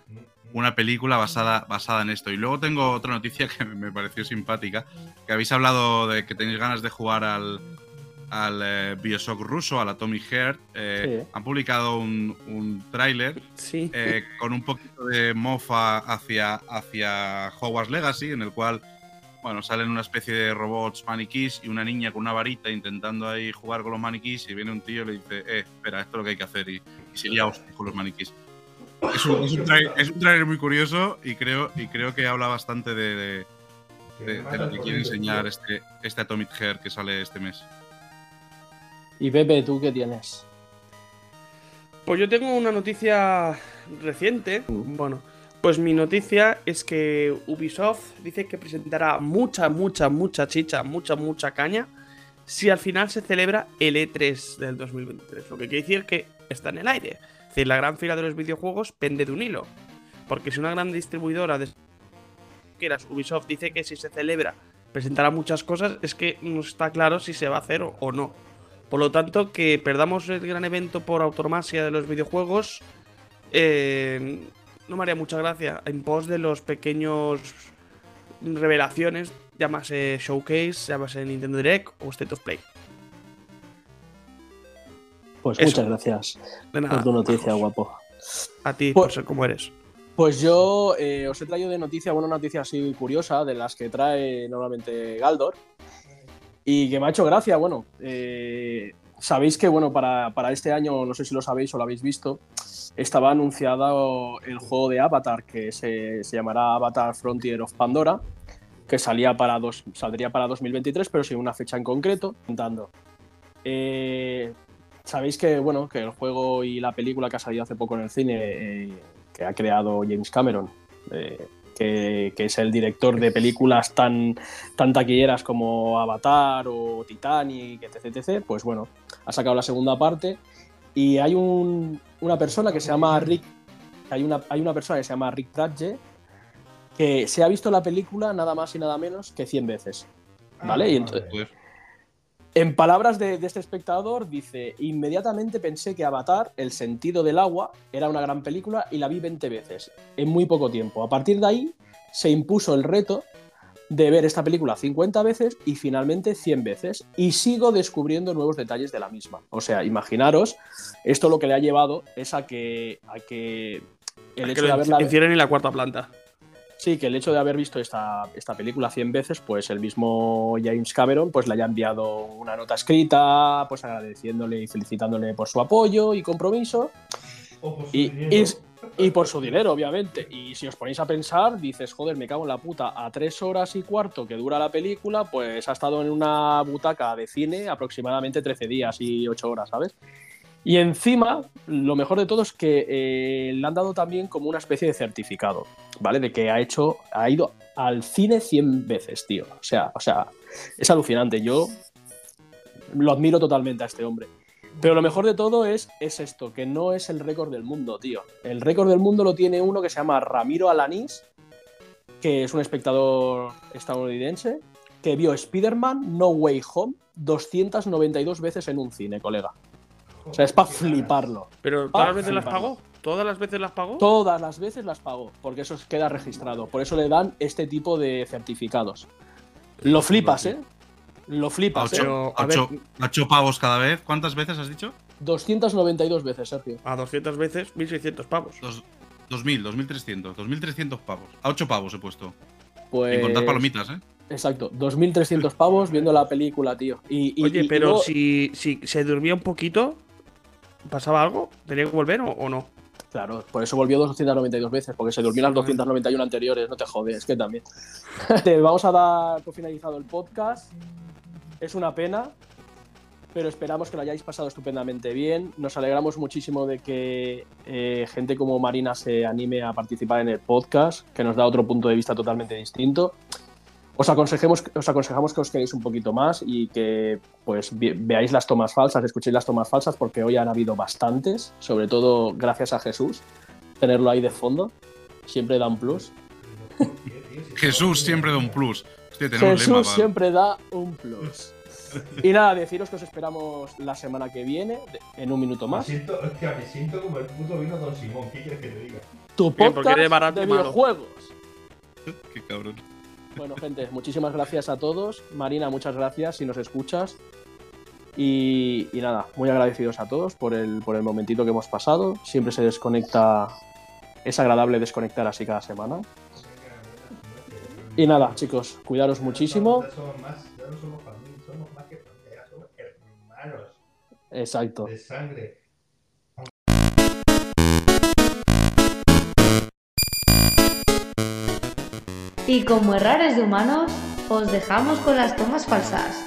una película basada, basada en esto. Y luego tengo otra noticia que me pareció simpática, que habéis hablado de que tenéis ganas de jugar al, al eh, Bioshock ruso, al Atomic Heart. Eh, Sí. Han publicado un, un tráiler eh, con un poquito de mofa hacia, hacia Hogwarts Legacy, en el cual bueno, salen una especie de robots maniquís y una niña con una varita intentando ahí jugar con los maniquís y viene un tío y le dice, eh, espera, esto es lo que hay que hacer y, y se lía con los maniquís. Es un, es un trai- es un trailer muy curioso y creo, y creo que habla bastante de, de- de- de lo que quiere enseñar este, este Atomic Heart que sale este mes. Y Pepe, ¿tú qué tienes? Pues yo tengo una noticia reciente. Bueno, pues mi noticia es que Ubisoft dice que presentará mucha, mucha, mucha chicha, mucha, mucha caña si al final se celebra el E3 del 2023. Lo que quiere decir que está en el aire. Es decir, la gran fila de los videojuegos pende de un hilo. Porque si una gran distribuidora de quieras, Ubisoft dice que si se celebra presentará muchas cosas, es que no está claro si se va a hacer o, no. Por lo tanto, que perdamos el gran evento por automasia de los videojuegos, eh, no me haría mucha gracia. En pos de los pequeños revelaciones, llámase Showcase, llámase Nintendo Direct o State of Play. Pues Eso. muchas gracias De nada, por tu noticia, guapo. A ti, por ser como eres. Pues yo eh, os he traído de noticia, una noticia así curiosa, de las que trae normalmente Galdor. y que me ha hecho gracia. Bueno, eh, sabéis que bueno, para, para, este año, no sé si lo sabéis o lo habéis visto, estaba anunciado el juego de Avatar que se, se llamará Avatar Frontier of Pandora, que salía para dos, saldría para 2023, pero sin una fecha en concreto. Eh, sabéis que bueno, que el juego y la película que ha salido hace poco en el cine, eh, que ha creado James Cameron, eh, que, es el director de películas tan, tan taquilleras como Avatar o Titanic, etc, etc. Pues bueno, ha sacado la segunda parte y hay una persona que se llama Rick. Hay una, hay una persona que se llama Rick que se ha visto la película nada más y nada menos que 100 veces. ¿Vale? y entonces, en palabras de, este espectador, dice: Inmediatamente pensé que Avatar, El sentido del agua, era una gran película y la vi 20 veces, en muy poco tiempo. A partir de ahí, se impuso el reto de ver esta película 50 veces y finalmente 100 veces. Y sigo descubriendo nuevos detalles de la misma. O sea, imaginaros, esto lo que le ha llevado es a que, a que el hecho de haberla. en la cuarta planta. Sí, que el hecho de haber visto esta, esta, película 100 veces, pues el mismo James Cameron pues le haya enviado una nota escrita, pues agradeciéndole y felicitándole por su apoyo y compromiso. y, y, por su dinero, obviamente. Y si os ponéis a pensar, dices, joder, me cago en la puta, a tres horas y cuarto que dura la película, pues ha estado en una butaca de cine aproximadamente 13 días y 8 horas, ¿sabes? Y encima, lo mejor de todo es que eh, le han dado también como una especie de certificado, ¿vale? De que ha hecho, ha ido al cine 100 veces, tío. O sea, o sea, es alucinante. Yo lo admiro totalmente a este hombre. Pero lo mejor de todo es, es esto, que no es el récord del mundo, tío. El récord del mundo lo tiene uno que se llama Ramiro Alanís, que es un espectador estadounidense, que vio Spider-Man No Way Home 292 veces en un cine, colega. O sea, es para fliparlo. ¿Pero todas las veces las pagó? ¿Todas las veces las pagó? Todas las veces las pagó, porque eso queda registrado. Por eso le dan este tipo de certificados. Lo flipas, ¿eh? Lo flipas, ¿eh? A ocho, pavos cada vez. ¿Cuántas veces has dicho? 292 veces, Sergio. A 200 veces, 1600 pavos. 2000, 2300, 2300 pavos. A 8 pavos he puesto. Pues. Sin contar palomitas, ¿eh? Exacto, 2.300 pavos viendo la película, tío. Y, Oye, pero si, si se durmía un poquito, ¿Pasaba algo? ¿Tenía que volver o, no? Claro, por eso volvió 292 veces, porque se durmió las 291 anteriores, no te jodes, es que también. Vamos a dar por finalizado el podcast. Es una pena, pero esperamos que lo hayáis pasado estupendamente bien. Nos alegramos muchísimo de que eh, gente como Marina se anime a participar en el podcast, que nos da otro punto de vista totalmente distinto os aconsejemos, os aconsejamos que os quedéis un poquito más y que pues veáis las tomas falsas, escuchéis las tomas falsas, porque hoy han habido bastantes, sobre todo gracias a Jesús. Tenerlo ahí de fondo siempre da un plus. Jesús siempre da un plus. Jesús siempre da un plus. Y nada, deciros que os esperamos la semana que viene, en un minuto más. Me siento, me siento como el puto vino Don Simón, ¿qué quieres que te diga? Tu podcast de videojuegos. Qué cabrón. Bueno, gente, muchísimas gracias a todos. Marina, muchas gracias si nos escuchas. Y, nada, muy agradecidos a todos por el, por el momentito que hemos pasado. Siempre se desconecta, es agradable desconectar así cada semana. Y nada, chicos, cuidaros muchísimo. Exacto. De sangre. Y como errores de humanos, os dejamos con las tomas falsas.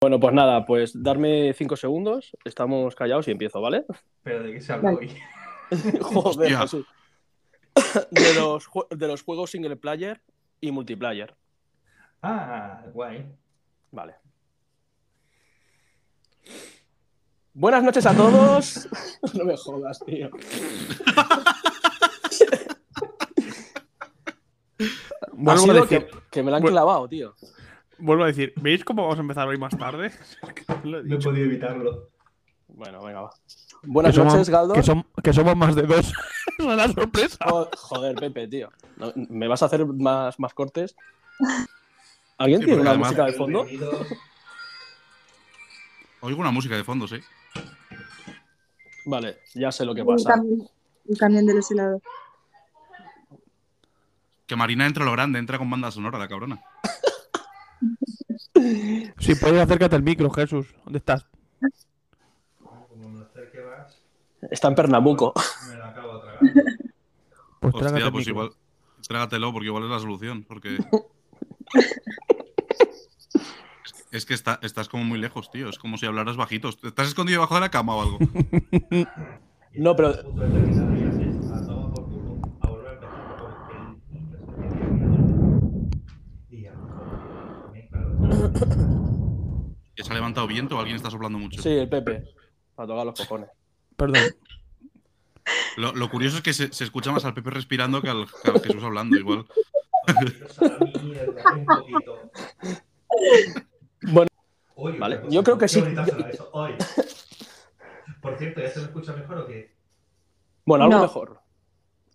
Bueno, pues nada, pues darme cinco segundos, estamos callados y empiezo, ¿vale? ¿Pero de qué se habla hoy? Joder, De los, de los juegos single player y multiplayer. Ah, guay. Vale. Buenas noches a todos. no me jodas, tío. Vuelvo a decir, que, me lo han clavado, tío. Vuelvo a decir, ¿veis cómo vamos a empezar hoy más tarde? no he podido evitarlo. Bueno, venga, va. Buenas noches, Galdo. Que, somos más de dos. es una sorpresa. joder, Pepe, tío. ¿Me vas a hacer más, más cortes? ¿Alguien tiene una música de fondo? Oigo una música de fondo, sí. Vale, ya sé lo que pasa. El camión, de los helados. Que Marina entra a lo grande, entra con banda sonora, la cabrona. Si puedes acércate al micro, Jesús. ¿Dónde estás? Está en Pernambuco. Me la acabo de tragar. Pues Hostia, pues igual. Trágatelo, porque igual es la solución. Porque. es que estás como muy lejos, tío. Es como si hablaras bajito. ¿Estás escondido debajo de la cama o algo? no, pero. ¿Que se ha levantado viento o alguien está soplando mucho? Sí, el Pepe. Para tocar los cojones. Perdón. Lo, curioso es que se, escucha más al Pepe respirando que al, Jesús hablando, igual. Bueno, vale, yo creo que sí. Por cierto, ¿ya se me escucha mejor o qué? Bueno, algo mejor.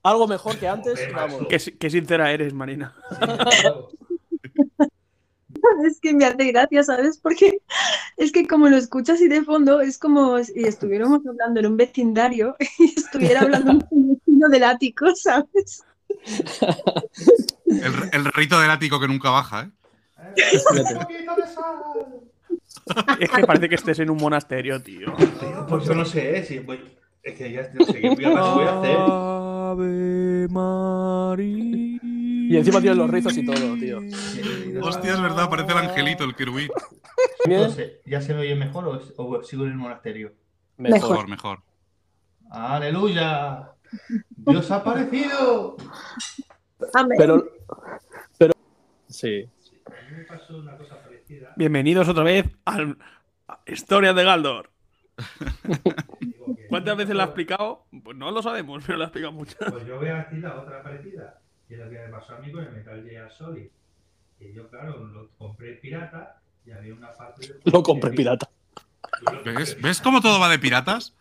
Algo mejor que antes, vamos. Qué, sincera eres, Marina. es que me hace gracia, ¿sabes? Porque es que como lo escuchas así de fondo, es como si estuviéramos hablando en un vecindario y estuviera hablando un vecino del ático, ¿sabes? El, rito del ático que nunca baja, ¿eh? es que parece que estés en un monasterio, tío. Pues yo no sé, ¿eh? Si voy... Es que ya no sé qué voy a hacer. Ave María. Y encima tiene los rizos y todo, tío. Hostia, es verdad, parece el angelito, el querubín. ¿Ya se me oye mejor o, sigo en el monasterio? Mejor, mejor. ¡Aleluya! ¡Dios ha aparecido! Amén. Pero, pero, sí. A mí me pasó una cosa parecida. Bienvenidos otra vez a Historia de Galdor. ¿Cuántas veces lo ha explicado? Pues no lo sabemos, pero lo ha explicado mucho. Pues yo voy a decir la otra parecida que es lo que me pasó a mí con el Metal Gear Solid. Que yo, claro, lo compré pirata y había una parte de... Lo compré pirata. ¿Ves? ¿Ves cómo todo va de piratas?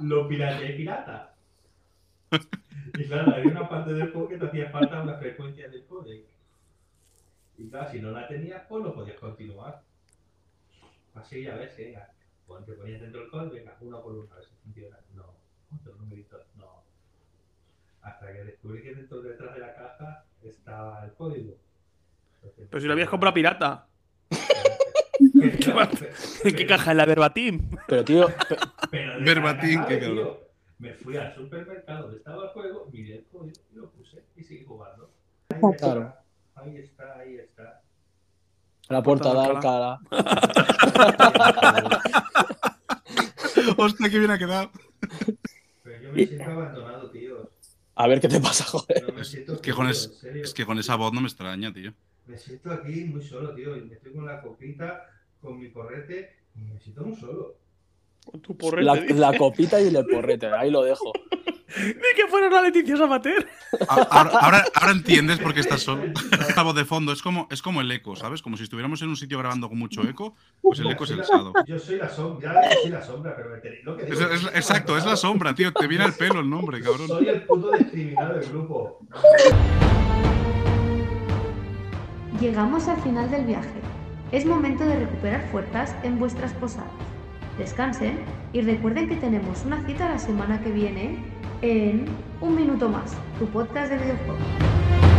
Lo pirateé pirata. Y claro, había una parte del juego que te hacía falta una frecuencia del codec. Y claro, si no la tenías, pues no podías continuar. Así ya ves, venga. Pues te ponías dentro del código, venga, uno por uno, a ver si funciona. No, otro numerito, no hasta que descubrí que dentro detrás de la caja estaba el código. Pero si lo habías comprado pirata. ¿En qué caja? ¿En la Verbatim? Pero tío. Verbatim, qué cabrón. Me fui al supermercado donde estaba el juego, miré el código y lo puse y seguí jugando. Ahí está, ahí está, ahí está. La puerta de Alcalá. Hostia, qué bien ha quedado. Pero yo me siento abandonado, tío. A ver qué te pasa, joder. Es que, con es que con esa voz no me extraña, tío. Me siento aquí muy solo, tío. Y estoy con la copita, con mi porrete, y siento muy solo. Tu porrete, la, la, copita y el porrete, ahí lo dejo. Ni que fuera una Leticia Sabater. Ahora, ahora, entiendes por qué estás solo. La voz de fondo es como, es como el eco, ¿sabes? Como si estuviéramos en un sitio grabando con mucho eco, pues el eco es el sado. Yo soy la sombra, ya soy la sombra, pero me tenéis lo que digo. Es, exacto, es la sombra, tío. Te viene el pelo el nombre, cabrón. Soy el puto discriminado del grupo. Llegamos al final del viaje. Es momento de recuperar fuerzas en vuestras posadas. Descansen y recuerden que tenemos una cita la semana que viene en Un Minuto Más, tu podcast de videojuegos.